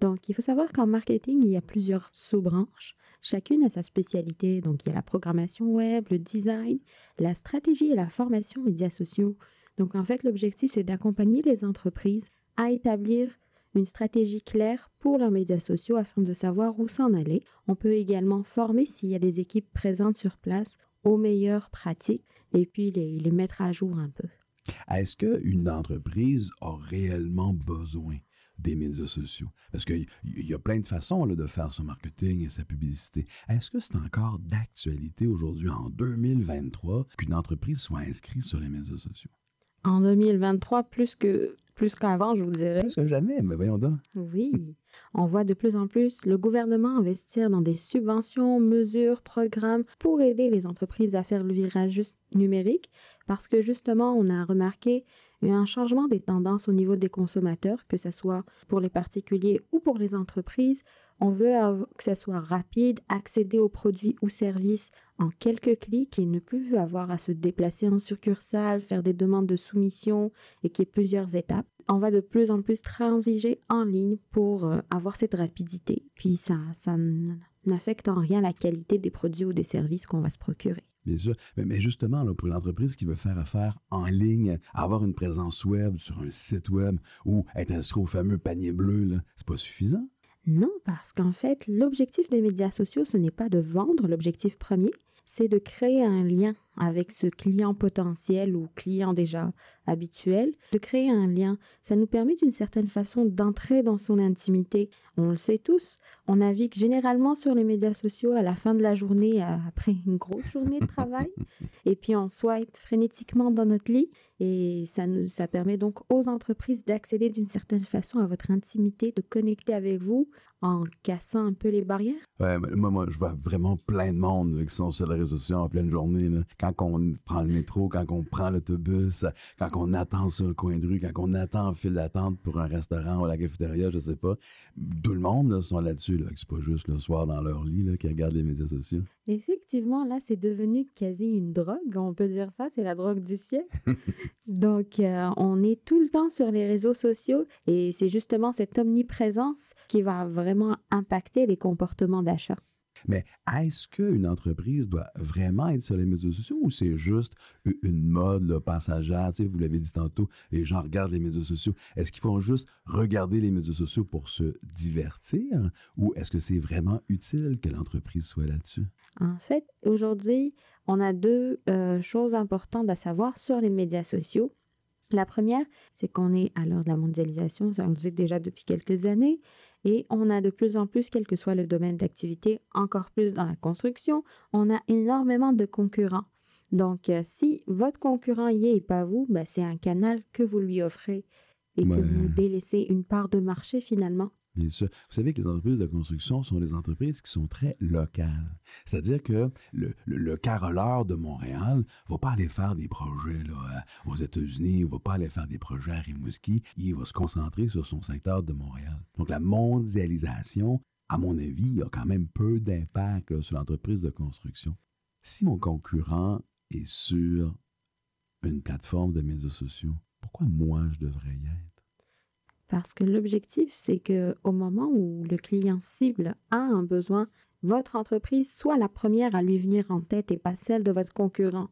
I: Donc, il faut savoir qu'en marketing, il y a plusieurs sous-branches. Chacune a sa spécialité. Donc, il y a la programmation web, le design, la stratégie et la formation médias sociaux. Donc, en fait, l'objectif, c'est d'accompagner les entreprises à établir une stratégie claire pour leurs médias sociaux afin de savoir où s'en aller. On peut également former s'il y a des équipes présentes sur place aux meilleures pratiques et puis les, les mettre à jour un peu.
C: Est-ce qu'une entreprise a réellement besoin des médias sociaux? Parce qu'il y a plein de façons là, de faire son marketing et sa publicité. Est-ce que c'est encore d'actualité aujourd'hui, en 2023, qu'une entreprise soit inscrite sur les médias sociaux?
I: En 2023, plus que plus qu'avant, je vous dirais.
C: Plus que jamais, mais voyons donc.
I: Oui. On voit de plus en plus le gouvernement investir dans des subventions, mesures, programmes pour aider les entreprises à faire le virage numérique parce que justement, on a remarqué il y a un changement des tendances au niveau des consommateurs, que ce soit pour les particuliers ou pour les entreprises. On veut que ce soit rapide, accéder aux produits ou services en quelques clics et ne plus avoir à se déplacer en succursale, faire des demandes de soumission et qu'il y ait plusieurs étapes. On va de plus en plus transiger en ligne pour euh, avoir cette rapidité. Puis ça, ça n'affecte en rien la qualité des produits ou des services qu'on va se procurer.
C: Mais, justement, pour une entreprise qui veut faire affaire en ligne, avoir une présence web sur un site web ou être inscrit au fameux panier bleu, c'est pas suffisant?
I: Non, parce qu'en fait, l'objectif des médias sociaux, ce n'est pas de vendre. L'objectif premier, c'est de créer un lien avec ce client potentiel ou client déjà habituel, de créer un lien. Ça nous permet d'une certaine façon d'entrer dans son intimité. On le sait tous, on navigue généralement sur les médias sociaux à la fin de la journée, après une grosse journée de travail, et puis on swipe frénétiquement dans notre lit, et ça, nous, ça permet donc aux entreprises d'accéder d'une certaine façon à votre intimité, de connecter avec vous en cassant un peu les barrières.
C: Ouais, moi, moi, je vois vraiment plein de monde qui sont sur les réseaux sociaux en pleine journée. On prend le métro, quand on prend l'autobus, quand on attend sur le coin de rue, quand on attend en file d'attente pour un restaurant ou la cafétéria, je sais pas. Tout le monde là, sont là-dessus. Là. C'est pas juste le soir dans leur lit là, qui regardent les médias sociaux.
I: Effectivement, là, c'est devenu quasi une drogue. On peut dire ça, c'est la drogue du siècle. Donc, euh, on est tout le temps sur les réseaux sociaux et c'est justement cette omniprésence qui va vraiment impacter les comportements d'achat.
C: Mais est-ce qu'une entreprise doit vraiment être sur les médias sociaux ou c'est juste une mode passagère? vous l'avez dit tantôt, les gens regardent les médias sociaux. Est-ce qu'ils font juste regarder les médias sociaux pour se divertir ou est-ce que c'est vraiment utile que l'entreprise soit là-dessus?
I: En fait, aujourd'hui, on a deux euh, choses importantes à savoir sur les médias sociaux. La première, c'est qu'on est à l'heure de la mondialisation, ça on le dit déjà depuis quelques années, et on a de plus en plus, quel que soit le domaine d'activité, encore plus dans la construction, on a énormément de concurrents. Donc, euh, si votre concurrent y est et pas vous, ben, c'est un canal que vous lui offrez et que vous délaissez une part de marché finalement.
C: Vous savez que les entreprises de construction sont des entreprises qui sont très locales. C'est-à-dire que le, le, caroleur de Montréal ne va pas aller faire des projets là, aux États-Unis, il ne va pas aller faire des projets à Rimouski, il va se concentrer sur son secteur de Montréal. Donc la mondialisation, à mon avis, a quand même peu d'impact sur l'entreprise de construction. Si mon concurrent est sur une plateforme de médias sociaux, pourquoi moi je devrais y être?
I: Parce que l'objectif, c'est que au moment où le client cible a un besoin, votre entreprise soit la première à lui venir en tête et pas celle de votre concurrent.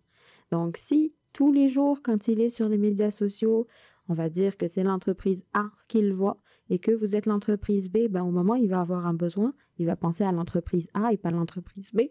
I: Donc, si tous les jours, quand il est sur les médias sociaux, on va dire que c'est l'entreprise A qu'il voit et que vous êtes l'entreprise B, ben, au moment où il va avoir un besoin, il va penser à l'entreprise A et pas l'entreprise B.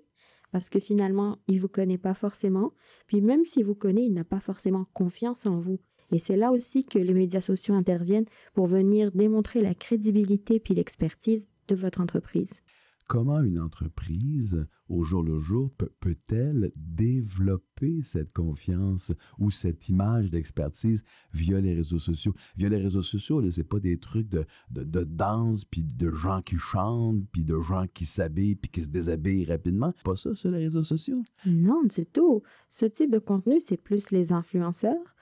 I: Parce que finalement, il ne vous connaît pas forcément. Puis même s'il vous connaît, il n'a pas forcément confiance en vous. Et c'est là aussi que les médias sociaux interviennent pour venir démontrer la crédibilité puis l'expertise de votre entreprise.
C: comment une entreprise, au jour le jour, peut- peut-elle développer cette confiance ou cette image d'expertise via les réseaux sociaux? Via les réseaux sociaux, là, c'est pas des trucs de, de, de danse, puis de gens qui chantent, puis de gens qui s'habillent, puis qui se déshabillent rapidement. Pas ça sur les réseaux sociaux?
I: Non, du tout. Ce type de contenu, c'est plus les influenceurs.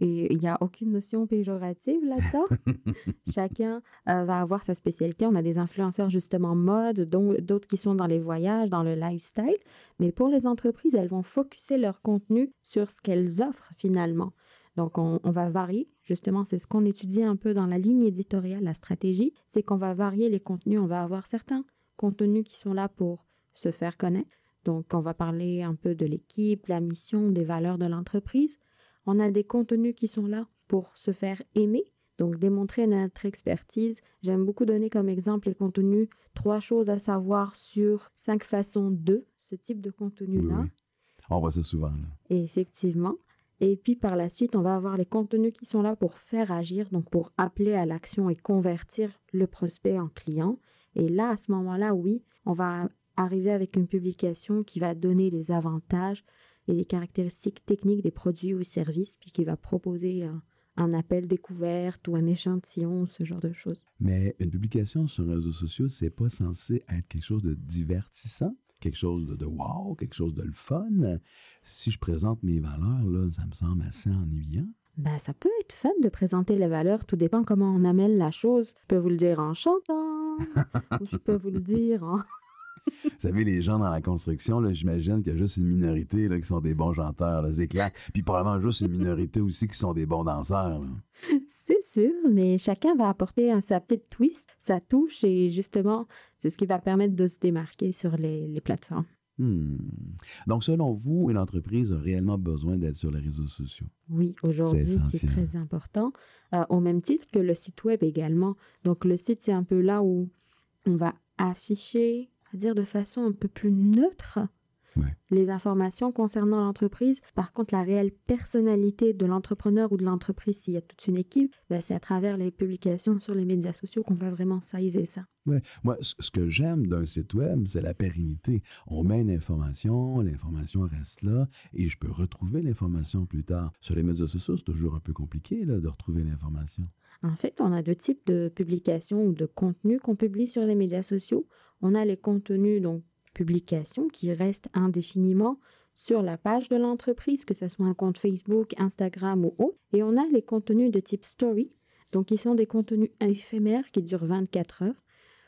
I: Et il n'y a aucune notion péjorative là-dedans. Chacun euh, va avoir sa spécialité. On a des influenceurs justement mode, d'autres qui sont dans les voyages, dans le lifestyle. Mais pour les entreprises, elles vont focuser leur contenu sur ce qu'elles offrent finalement. Donc, on, on va varier. Justement, c'est ce qu'on étudie un peu dans la ligne éditoriale, la stratégie. C'est qu'on va varier les contenus. On va avoir certains contenus qui sont là pour se faire connaître. Donc, on va parler un peu de l'équipe, la mission, des valeurs de l'entreprise. On a des contenus qui sont là pour se faire aimer, donc démontrer notre expertise. J'aime beaucoup donner comme exemple les contenus trois choses à savoir sur cinq façons de ce type de contenu-là.
C: Oui, oui. On voit ça souvent. là.
I: Et effectivement. Et puis par la suite, on va avoir les contenus qui sont là pour faire agir, donc pour appeler à l'action et convertir le prospect en client. Et là, à ce moment-là, oui, on va arriver avec une publication qui va donner les avantages et les caractéristiques techniques des produits ou services, puis qui va proposer un, un appel découverte ou un échantillon, ce genre de choses.
C: Mais une publication sur les réseaux sociaux, c'est pas censé être quelque chose de divertissant, quelque chose de, de wow, quelque chose de le fun. Si je présente mes valeurs, là, ça me semble assez ennuyant.
I: Ben, ça peut être fun de présenter les valeurs, tout dépend comment on amène la chose. Je peux vous le dire en chantant, ou je peux vous le dire en...
C: Vous savez, les gens dans la construction, là, j'imagine qu'il y a juste une minorité là, qui sont des bons chanteurs, là, c'est clair. Puis probablement juste une minorité aussi qui sont des bons danseurs.
I: C'est sûr, mais chacun va apporter un- sa petite twist, sa touche, et justement, c'est ce qui va permettre de se démarquer sur les, les plateformes.
C: Hmm. Donc, selon vous, une entreprise a réellement besoin d'être sur les réseaux sociaux?
I: Oui, aujourd'hui, c'est très important, euh, au même titre que le site web également. Donc, le site, c'est un peu là où on va afficher, va dire de façon un peu plus neutre, les informations concernant l'entreprise. Par contre, la réelle personnalité de l'entrepreneur ou de l'entreprise, s'il y a toute une équipe, ben, c'est à travers les publications sur les médias sociaux qu'on va vraiment saisir ça.
C: Ouais. Moi, ce ce que j'aime d'un site web, c'est la pérennité. On met une information, l'information reste là, et je peux retrouver l'information plus tard. Sur les médias sociaux, c'est toujours un peu compliqué là, de retrouver l'information.
I: En fait, on a deux types de publications ou de contenus qu'on publie sur les médias sociaux. On a les contenus, donc publications, qui restent indéfiniment sur la page de l'entreprise, que ce soit un compte Facebook, Instagram ou autre. Et on a les contenus de type story, donc qui sont des contenus éphémères qui durent 24 heures.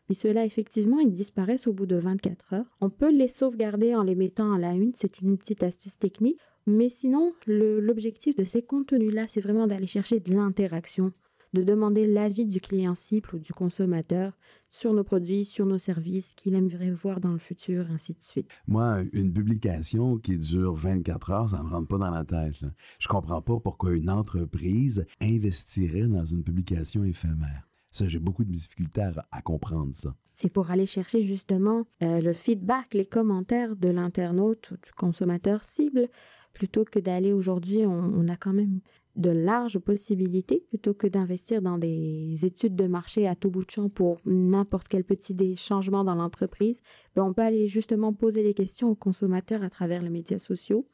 I: Mais ceux-là, effectivement, ils disparaissent au bout de 24 heures. On peut les sauvegarder en les mettant à la une, c'est une petite astuce technique. Mais sinon, l'objectif de ces contenus-là, c'est vraiment d'aller chercher de l'interaction, de demander l'avis du client cible ou du consommateur sur nos produits, sur nos services, qu'il aimerait voir dans le futur, ainsi de suite.
C: Moi, une publication qui dure 24 heures, ça ne me rentre pas dans la tête. Là. Je comprends pas pourquoi une entreprise investirait dans une publication éphémère. Ça, j'ai beaucoup de difficultés à, à comprendre ça.
I: C'est pour aller chercher justement euh, le feedback, les commentaires de l'internaute ou du consommateur cible, plutôt que d'aller aujourd'hui, on, on a quand même de larges possibilités, plutôt que d'investir dans des études de marché à tout bout de champ pour n'importe quel petit des dans l'entreprise. Ben, on peut aller justement poser des questions aux consommateurs à travers les médias sociaux.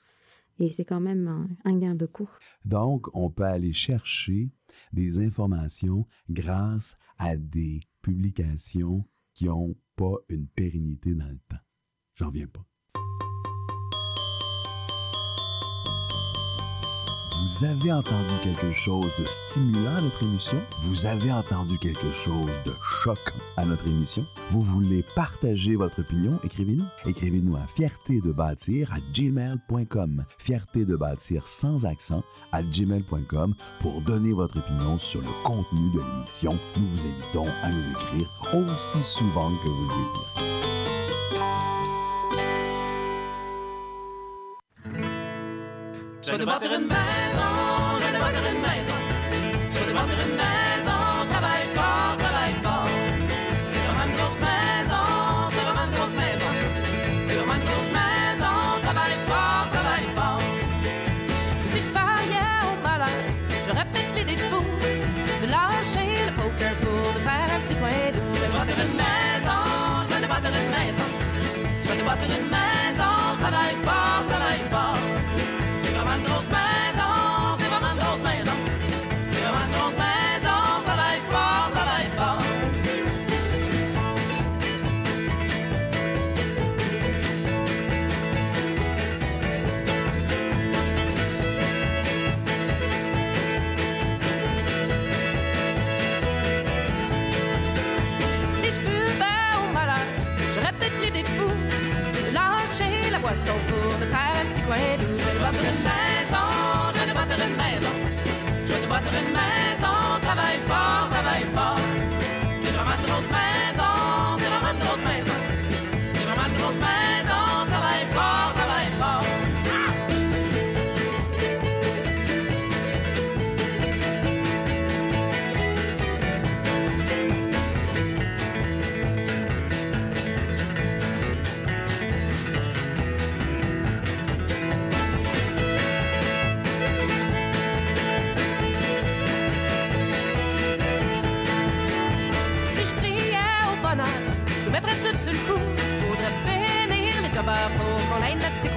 I: Et c'est quand même un, un gain de coût.
C: Donc, on peut aller chercher des informations grâce à des publications qui n'ont pas une pérennité dans le temps. J'en viens pas. Vous avez entendu quelque chose de stimulant à notre émission? Vous avez entendu quelque chose de choquant à notre émission? Vous voulez partager votre opinion? Écrivez-nous. Écrivez-nous à fierté de bâtir à gmail.com. Fierté de bâtir sans accent à gmail.com pour donner votre opinion sur le contenu de l'émission. Nous vous invitons à nous écrire aussi souvent que vous le désirez.
J: Je
K: vais te une maison,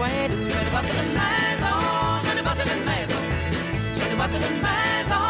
K: Je vais te bâtir une maison, je vais te bâtir une maison.
J: Je
K: vais te bâtir une maison,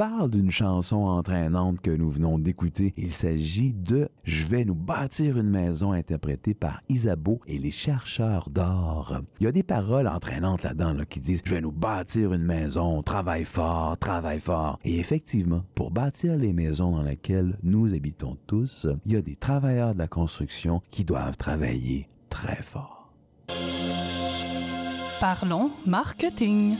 C: Tu parles d'une chanson entraînante que nous venons d'écouter. Il s'agit de Je vais nous bâtir une maison interprétée par Isabeau et les chercheurs d'or. Il y a des paroles entraînantes là-dedans là, qui disent Je vais nous bâtir une maison, travaille fort, travaille fort. Et effectivement, pour bâtir les maisons dans lesquelles nous habitons tous, il y a des travailleurs de la construction qui doivent travailler très fort.
F: Parlons marketing.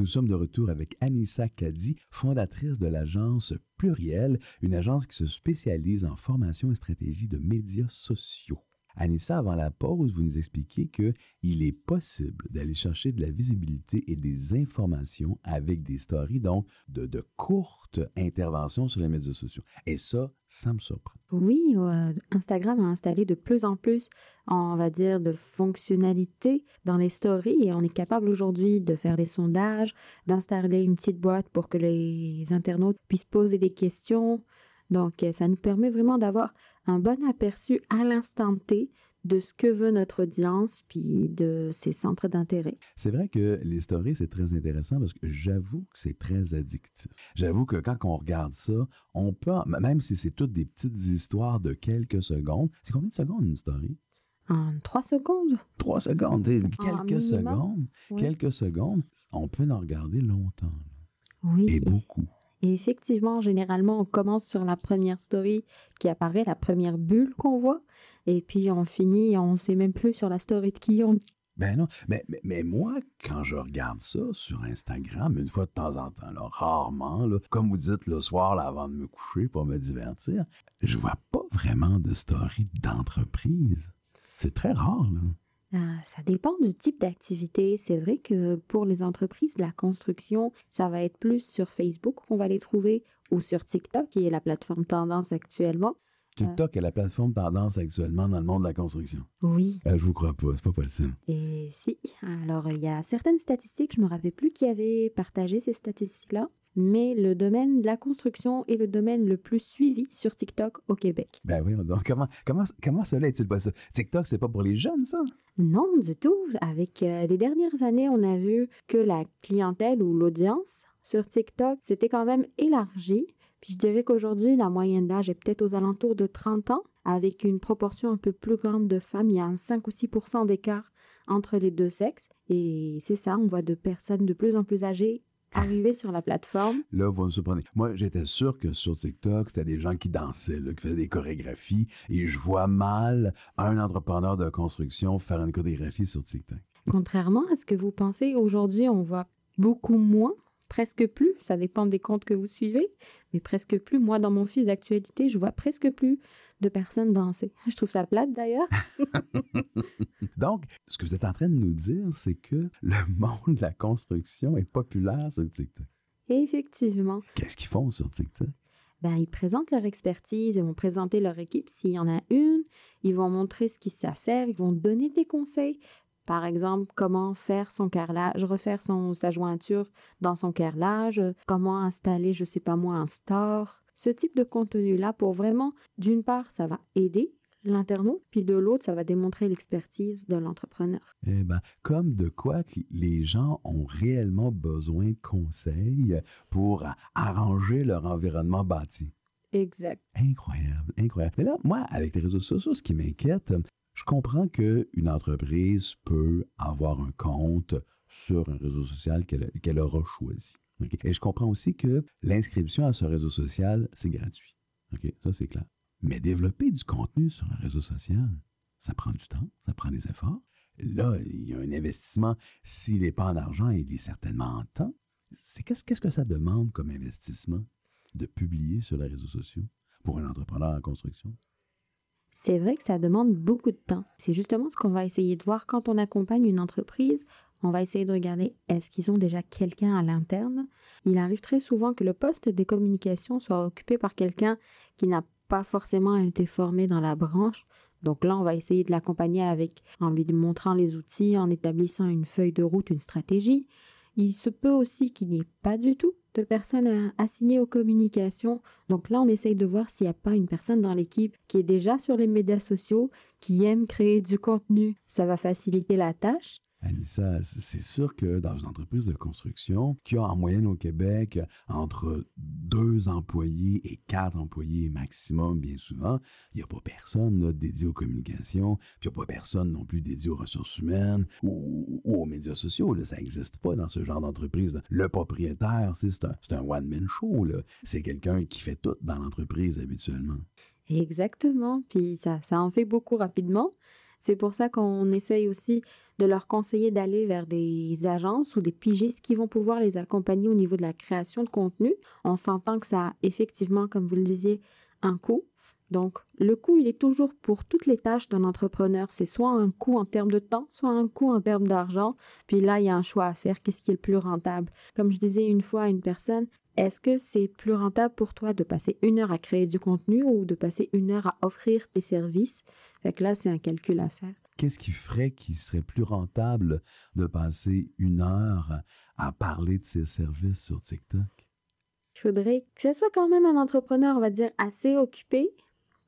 C: Nous sommes de retour avec Anissa Kadi, fondatrice de l'agence Pluriel, une agence qui se spécialise en formation et stratégie de médias sociaux. Anissa, avant la pause, vous nous expliquez que il est possible d'aller chercher de la visibilité et des informations avec des stories, donc de, de courtes interventions sur les médias sociaux. Et ça, ça me surprend.
I: Oui, euh, Instagram a installé de plus en plus, on va dire, de fonctionnalités dans les stories et on est capable aujourd'hui de faire des sondages, d'installer une petite boîte pour que les internautes puissent poser des questions. Donc, euh, ça nous permet vraiment d'avoir un bon aperçu à l'instant T de ce que veut notre audience puis de ses centres d'intérêt.
C: C'est vrai que les stories, c'est très intéressant parce que j'avoue que c'est très addictif. J'avoue que quand on regarde ça, on peut, même si c'est toutes des petites histoires de quelques secondes, c'est combien de secondes une story?
I: En trois secondes.
C: Trois secondes, quelques secondes,
I: oui.
C: quelques secondes, on peut en regarder longtemps.
I: Oui.
C: Et beaucoup.
I: Et effectivement, généralement, on commence sur la première story qui apparaît, la première bulle qu'on voit, et puis on finit, on ne sait même plus sur la story de qui on
C: Ben non, mais, mais, moi, quand je regarde ça sur Instagram, une fois de temps en temps, rarement, comme vous dites le soir avant de me coucher pour me divertir, je vois pas vraiment de story d'entreprise. C'est très rare, là.
I: Ah, ça dépend du type d'activité. C'est vrai que pour les entreprises, la construction, ça va être plus sur Facebook qu'on va les trouver ou sur TikTok, qui est la plateforme tendance actuellement.
C: TikTok est la plateforme tendance actuellement dans le monde de la construction.
I: Oui.
C: Euh, je vous crois pas, c'est pas possible.
I: Et si, alors il y a certaines statistiques, je me rappelle plus qui avait partagé ces statistiques-là, mais le domaine de la construction est le domaine le plus suivi sur TikTok au Québec.
C: Ben oui, donc comment, comment, comment cela est-il possible? TikTok, c'est pas pour les jeunes, ça?
I: Non, du tout. Avec euh, les dernières années, on a vu que la clientèle ou l'audience sur TikTok s'était quand même élargie. Puis je dirais qu'aujourd'hui, la moyenne d'âge est peut-être aux alentours de 30 ans, avec une proportion un peu plus grande de femmes. Il y a un 5 ou 6% d'écart entre les deux sexes. Et c'est ça, on voit de personnes de plus en plus âgées arriver sur la plateforme.
C: Là, vous me surprenez. Moi, j'étais sûr que sur TikTok, c'était des gens qui dansaient, là, qui faisaient des chorégraphies. Et je vois mal un entrepreneur de construction faire une chorégraphie sur TikTok.
I: Contrairement à ce que vous pensez, aujourd'hui, on voit beaucoup moins, presque plus, ça dépend des comptes que vous suivez, mais presque plus. Moi, dans mon fil d'actualité, je vois presque plus de personnes danser. Je trouve ça plate d'ailleurs.
C: Donc, ce que vous êtes en train de nous dire, c'est que le monde de la construction est populaire sur TikTok.
I: Effectivement.
C: Qu'est-ce qu'ils font sur TikTok?
I: Ben, ils présentent leur expertise, ils vont présenter leur équipe s'il y en a une, ils vont montrer ce qu'ils savent faire, ils vont donner des conseils. Par exemple, comment faire son carrelage, refaire son, sa jointure dans son carrelage, comment installer, je sais pas moi, un store. Ce type de contenu-là, pour vraiment, d'une part, ça va aider l'internaute, puis de l'autre, ça va démontrer l'expertise de l'entrepreneur.
C: Eh bien, comme de quoi les gens ont réellement besoin de conseils pour arranger leur environnement bâti.
I: Exact.
C: Incroyable, incroyable. Mais là, moi, avec les réseaux sociaux, ce qui m'inquiète, je comprends qu'une entreprise peut avoir un compte sur un réseau social qu'elle aura choisi. Et je comprends aussi que l'inscription à ce réseau social, c'est gratuit. Ça c'est clair. Mais développer du contenu sur un réseau social, ça prend du temps, ça prend des efforts. Là, il y a un investissement. S'il n'est pas en argent, il est certainement en temps. C'est qu'est-ce que ça demande comme investissement de publier sur les réseaux sociaux pour un entrepreneur en construction?
I: C'est vrai que ça demande beaucoup de temps. C'est justement ce qu'on va essayer de voir quand on accompagne une entreprise. On va essayer de regarder est-ce qu'ils ont déjà quelqu'un à l'interne? Il arrive très souvent que le poste des communications soit occupé par quelqu'un qui n'a pas forcément été formé dans la branche. Donc là, on va essayer de l'accompagner avec en lui montrant les outils, en établissant une feuille de route, une stratégie. Il se peut aussi qu'il n'y ait pas du tout de personnes assignées aux communications. Donc là, on essaye de voir s'il n'y a pas une personne dans l'équipe qui est déjà sur les médias sociaux, qui aime créer du contenu. Ça va faciliter la tâche.
C: Anissa, c'est sûr que dans une entreprise de construction qui a en moyenne au Québec entre deux employés et quatre employés maximum, bien souvent, il n'y a pas personne dédié aux communications, puis il n'y a pas personne non plus dédié aux ressources humaines ou, aux médias sociaux. Ça n'existe pas dans ce genre d'entreprise. Le propriétaire, c'est un, un one-man show. C'est quelqu'un qui fait tout dans l'entreprise habituellement.
I: Exactement. Puis ça, ça en fait beaucoup rapidement. C'est pour ça qu'on essaye aussi de leur conseiller d'aller vers des agences ou des pigistes qui vont pouvoir les accompagner au niveau de la création de contenu. On s'entend que ça a effectivement, comme vous le disiez, un coût. Donc, le coût, il est toujours pour toutes les tâches d'un entrepreneur. C'est soit un coût en termes de temps, soit un coût en termes d'argent. Puis là, il y a un choix à faire. Qu'est-ce qui est le plus rentable? Comme je disais une fois à une personne, est-ce que c'est plus rentable pour toi de passer une heure à créer du contenu ou de passer une heure à offrir tes services? Fait que là, c'est un calcul à faire.
C: Qu'est-ce qui ferait qu'il serait plus rentable de passer une heure à parler de ses services sur TikTok?
I: Il faudrait que ce soit quand même un entrepreneur, on va dire, assez occupé,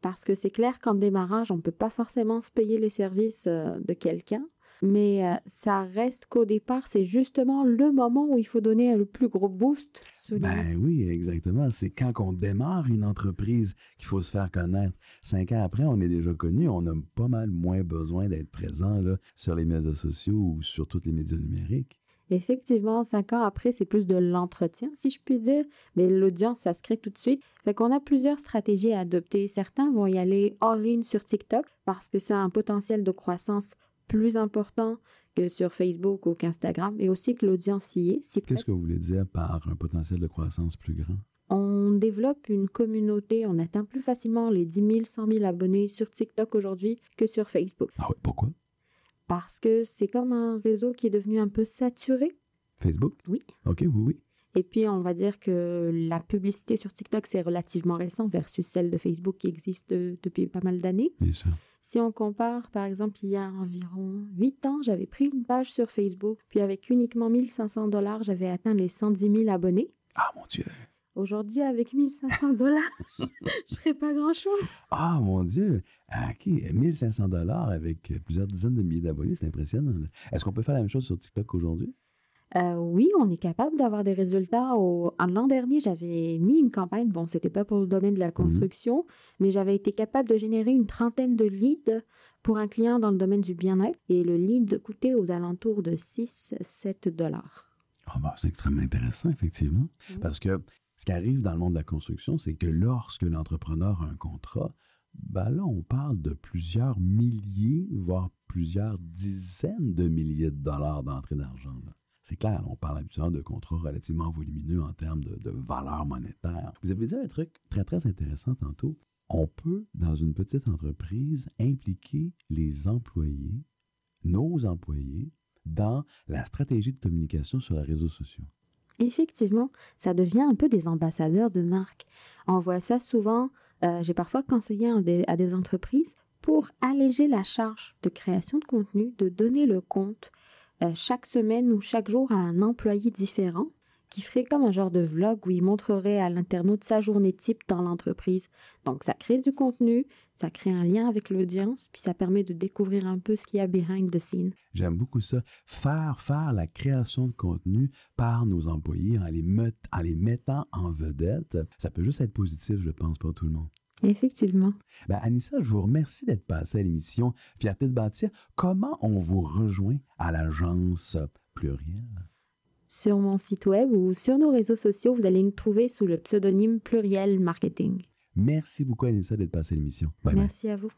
I: parce que c'est clair qu'en démarrage, on ne peut pas forcément se payer les services euh, de quelqu'un mais euh, ça reste qu'au départ, c'est justement le moment où il faut donner le plus gros boost.
C: Ben oui, exactement. C'est quand on démarre une entreprise qu'il faut se faire connaître. Cinq ans après, on est déjà connu, on a pas mal moins besoin d'être présent là, sur les médias sociaux ou sur tous les médias numériques.
I: Effectivement, cinq ans après, c'est plus de l'entretien, si je puis dire, mais l'audience, ça se crée tout de suite. Fait qu'on a plusieurs stratégies à adopter. Certains vont y aller all-in sur TikTok parce que c'est un potentiel de croissance plus important que sur Facebook ou qu'Instagram, et aussi que l'audience y est.
C: Qu'est-ce que vous voulez dire par un potentiel de croissance plus grand?
I: On développe une communauté, on atteint plus facilement les 10 000, 100 000 abonnés sur TikTok aujourd'hui que sur Facebook.
C: Ah oui, pourquoi?
I: Parce que c'est comme un réseau qui est devenu un peu saturé.
C: Facebook?
I: Oui.
C: OK, oui, oui.
I: Et puis, on va dire que la publicité sur TikTok, c'est relativement récent versus celle de Facebook qui existe depuis pas mal d'années. Si on compare, par exemple, il y a environ 8 ans, j'avais pris une page sur Facebook, puis avec uniquement 1500 dollars, j'avais atteint les 110 000 abonnés.
C: Ah mon Dieu!
I: Aujourd'hui, avec 1500 dollars, je ferais pas grand-chose.
C: Ah mon Dieu! OK, 1500 dollars avec plusieurs dizaines de milliers d'abonnés, c'est impressionnant. Est-ce qu'on peut faire la même chose sur TikTok aujourd'hui?
I: Euh, oui, on est capable d'avoir des résultats. Au... En l'an dernier, j'avais mis une campagne. Bon, c'était pas pour le domaine de la mhm. construction, mais j'avais été capable de générer une trentaine de leads pour un client dans le domaine du bien-être. Et le lead coûtait aux alentours de 6-7 dollars.
C: Ah bah, c'est extrêmement intéressant, effectivement. Parce que ce qui arrive dans le monde de la construction, c'est que lorsque l'entrepreneur a un contrat, ben là, on parle de plusieurs milliers, voire plusieurs dizaines de milliers de dollars d'entrée d'argent. là. C'est clair, on parle habituellement de contrats relativement volumineux en termes de, valeur monétaire. Vous avez dit un truc très, très intéressant tantôt. On peut, dans une petite entreprise, impliquer les employés, nos employés, dans la stratégie de communication sur les réseaux sociaux.
I: Effectivement, ça devient un peu des ambassadeurs de marque. On voit ça souvent, euh, j'ai parfois conseillé à des entreprises pour alléger la charge de création de contenu, de donner le compte euh, chaque semaine ou chaque jour à un employé différent qui ferait comme un genre de vlog où il montrerait à l'internaute sa journée type dans l'entreprise. Donc ça crée du contenu, ça crée un lien avec l'audience, puis ça permet de découvrir un peu ce qu'il y a behind the scene.
C: J'aime beaucoup ça. Faire, faire la création de contenu par nos employés en les, en les mettant en vedette, ça peut juste être positif, je pense, pour tout le monde.
I: Effectivement.
C: Ben, Anissa, je vous remercie d'être passée à l'émission Fierté de bâtir. Comment on vous rejoint à l'agence plurielle?
I: Sur mon site web ou sur nos réseaux sociaux, vous allez nous trouver sous le pseudonyme Pluriel Marketing.
C: Merci beaucoup, Anissa, d'être passée à l'émission. Bye.
I: Merci à vous.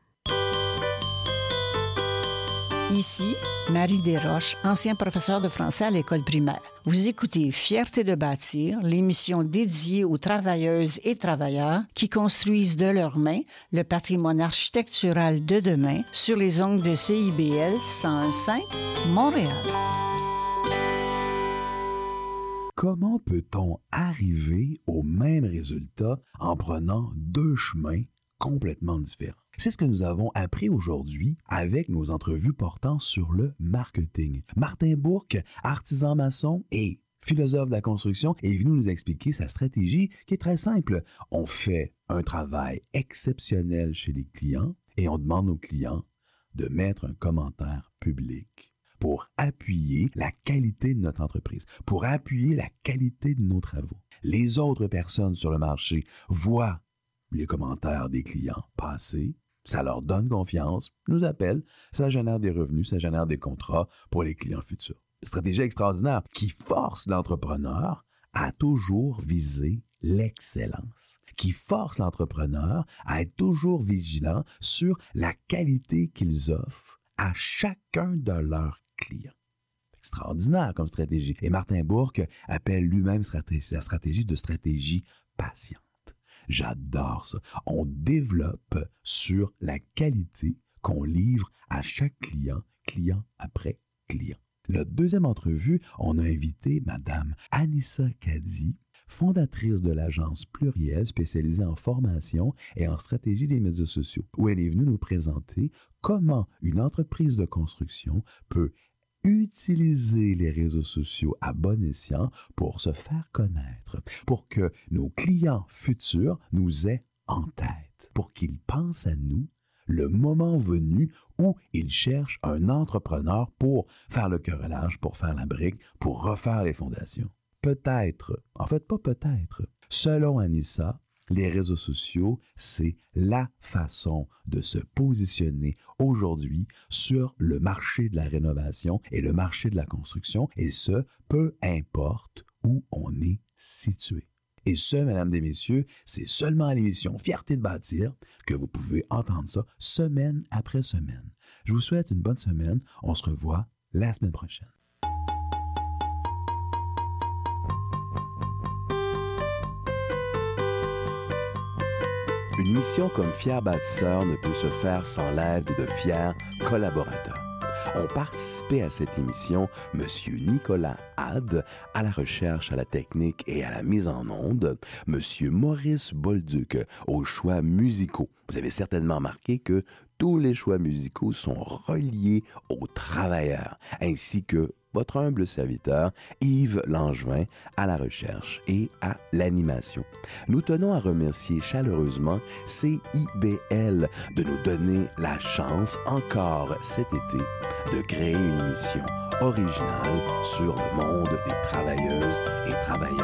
H: Ici, Marie Desroches, ancien professeur de français à l'école primaire. Vous écoutez Fierté de bâtir, l'émission dédiée aux travailleuses et travailleurs qui construisent de leurs mains le patrimoine architectural de demain sur les ongles de CIBL 101.5 Montréal.
C: Comment peut-on arriver au même résultat en prenant deux chemins complètement différents? C'est ce que nous avons appris aujourd'hui avec nos entrevues portant sur le marketing. Martin Bourque, artisan maçon et philosophe de la construction, est venu nous expliquer sa stratégie qui est très simple. On fait un travail exceptionnel chez les clients et on demande aux clients de mettre un commentaire public pour appuyer la qualité de notre entreprise, pour appuyer la qualité de nos travaux. Les autres personnes sur le marché voient les commentaires des clients passer, ça leur donne confiance, nous appellent, ça génère des revenus, ça génère des contrats pour les clients futurs. Stratégie extraordinaire qui force l'entrepreneur à toujours viser l'excellence, qui force l'entrepreneur à être toujours vigilant sur la qualité qu'ils offrent à chacun de leurs clients. Extraordinaire comme stratégie. Et Martin Bourque appelle lui-même sa stratégie de stratégie patiente. J'adore ça. On développe sur la qualité qu'on livre à chaque client, client après client. La deuxième entrevue, on a invité Madame Anissa Kadi, fondatrice de l'agence plurielle spécialisée en formation et en stratégie des médias sociaux, où elle est venue nous présenter comment une entreprise de construction peut utiliser les réseaux sociaux à bon escient pour se faire connaître, pour que nos clients futurs nous aient en tête, pour qu'ils pensent à nous le moment venu où ils cherchent un entrepreneur pour faire le carrelage, pour faire la brique, pour refaire les fondations. Peut-être, en fait pas peut-être, selon Anissa, les réseaux sociaux, c'est la façon de se positionner aujourd'hui sur le marché de la rénovation et le marché de la construction, et ce, peu importe où on est situé. Et ce, mesdames et messieurs, c'est seulement à l'émission Fierté de bâtir que vous pouvez entendre ça semaine après semaine. Je vous souhaite une bonne semaine. On se revoit la semaine prochaine. Une mission comme Fier bâtisseur ne peut se faire sans l'aide de fiers collaborateurs. Ont participé à cette émission M. Nicolas Had à la recherche, à la technique et à la mise en onde, M. Maurice Bolduc aux choix musicaux. Vous avez certainement remarqué que tous les choix musicaux sont reliés aux travailleurs, ainsi que votre humble serviteur Yves Langevin à la recherche et à l'animation. Nous tenons à remercier chaleureusement CIBL de nous donner la chance encore cet été de créer une émission originale sur le monde des travailleuses et travailleurs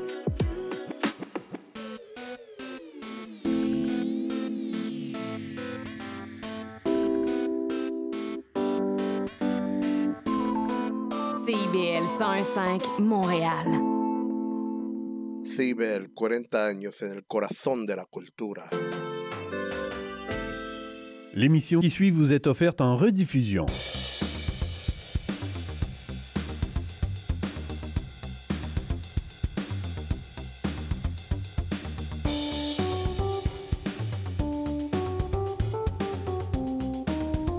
L: CIBL 105 Montréal.
M: CIBL, 40 años en el corazón de la cultura.
N: L'émission qui suit vous est offerte en rediffusion.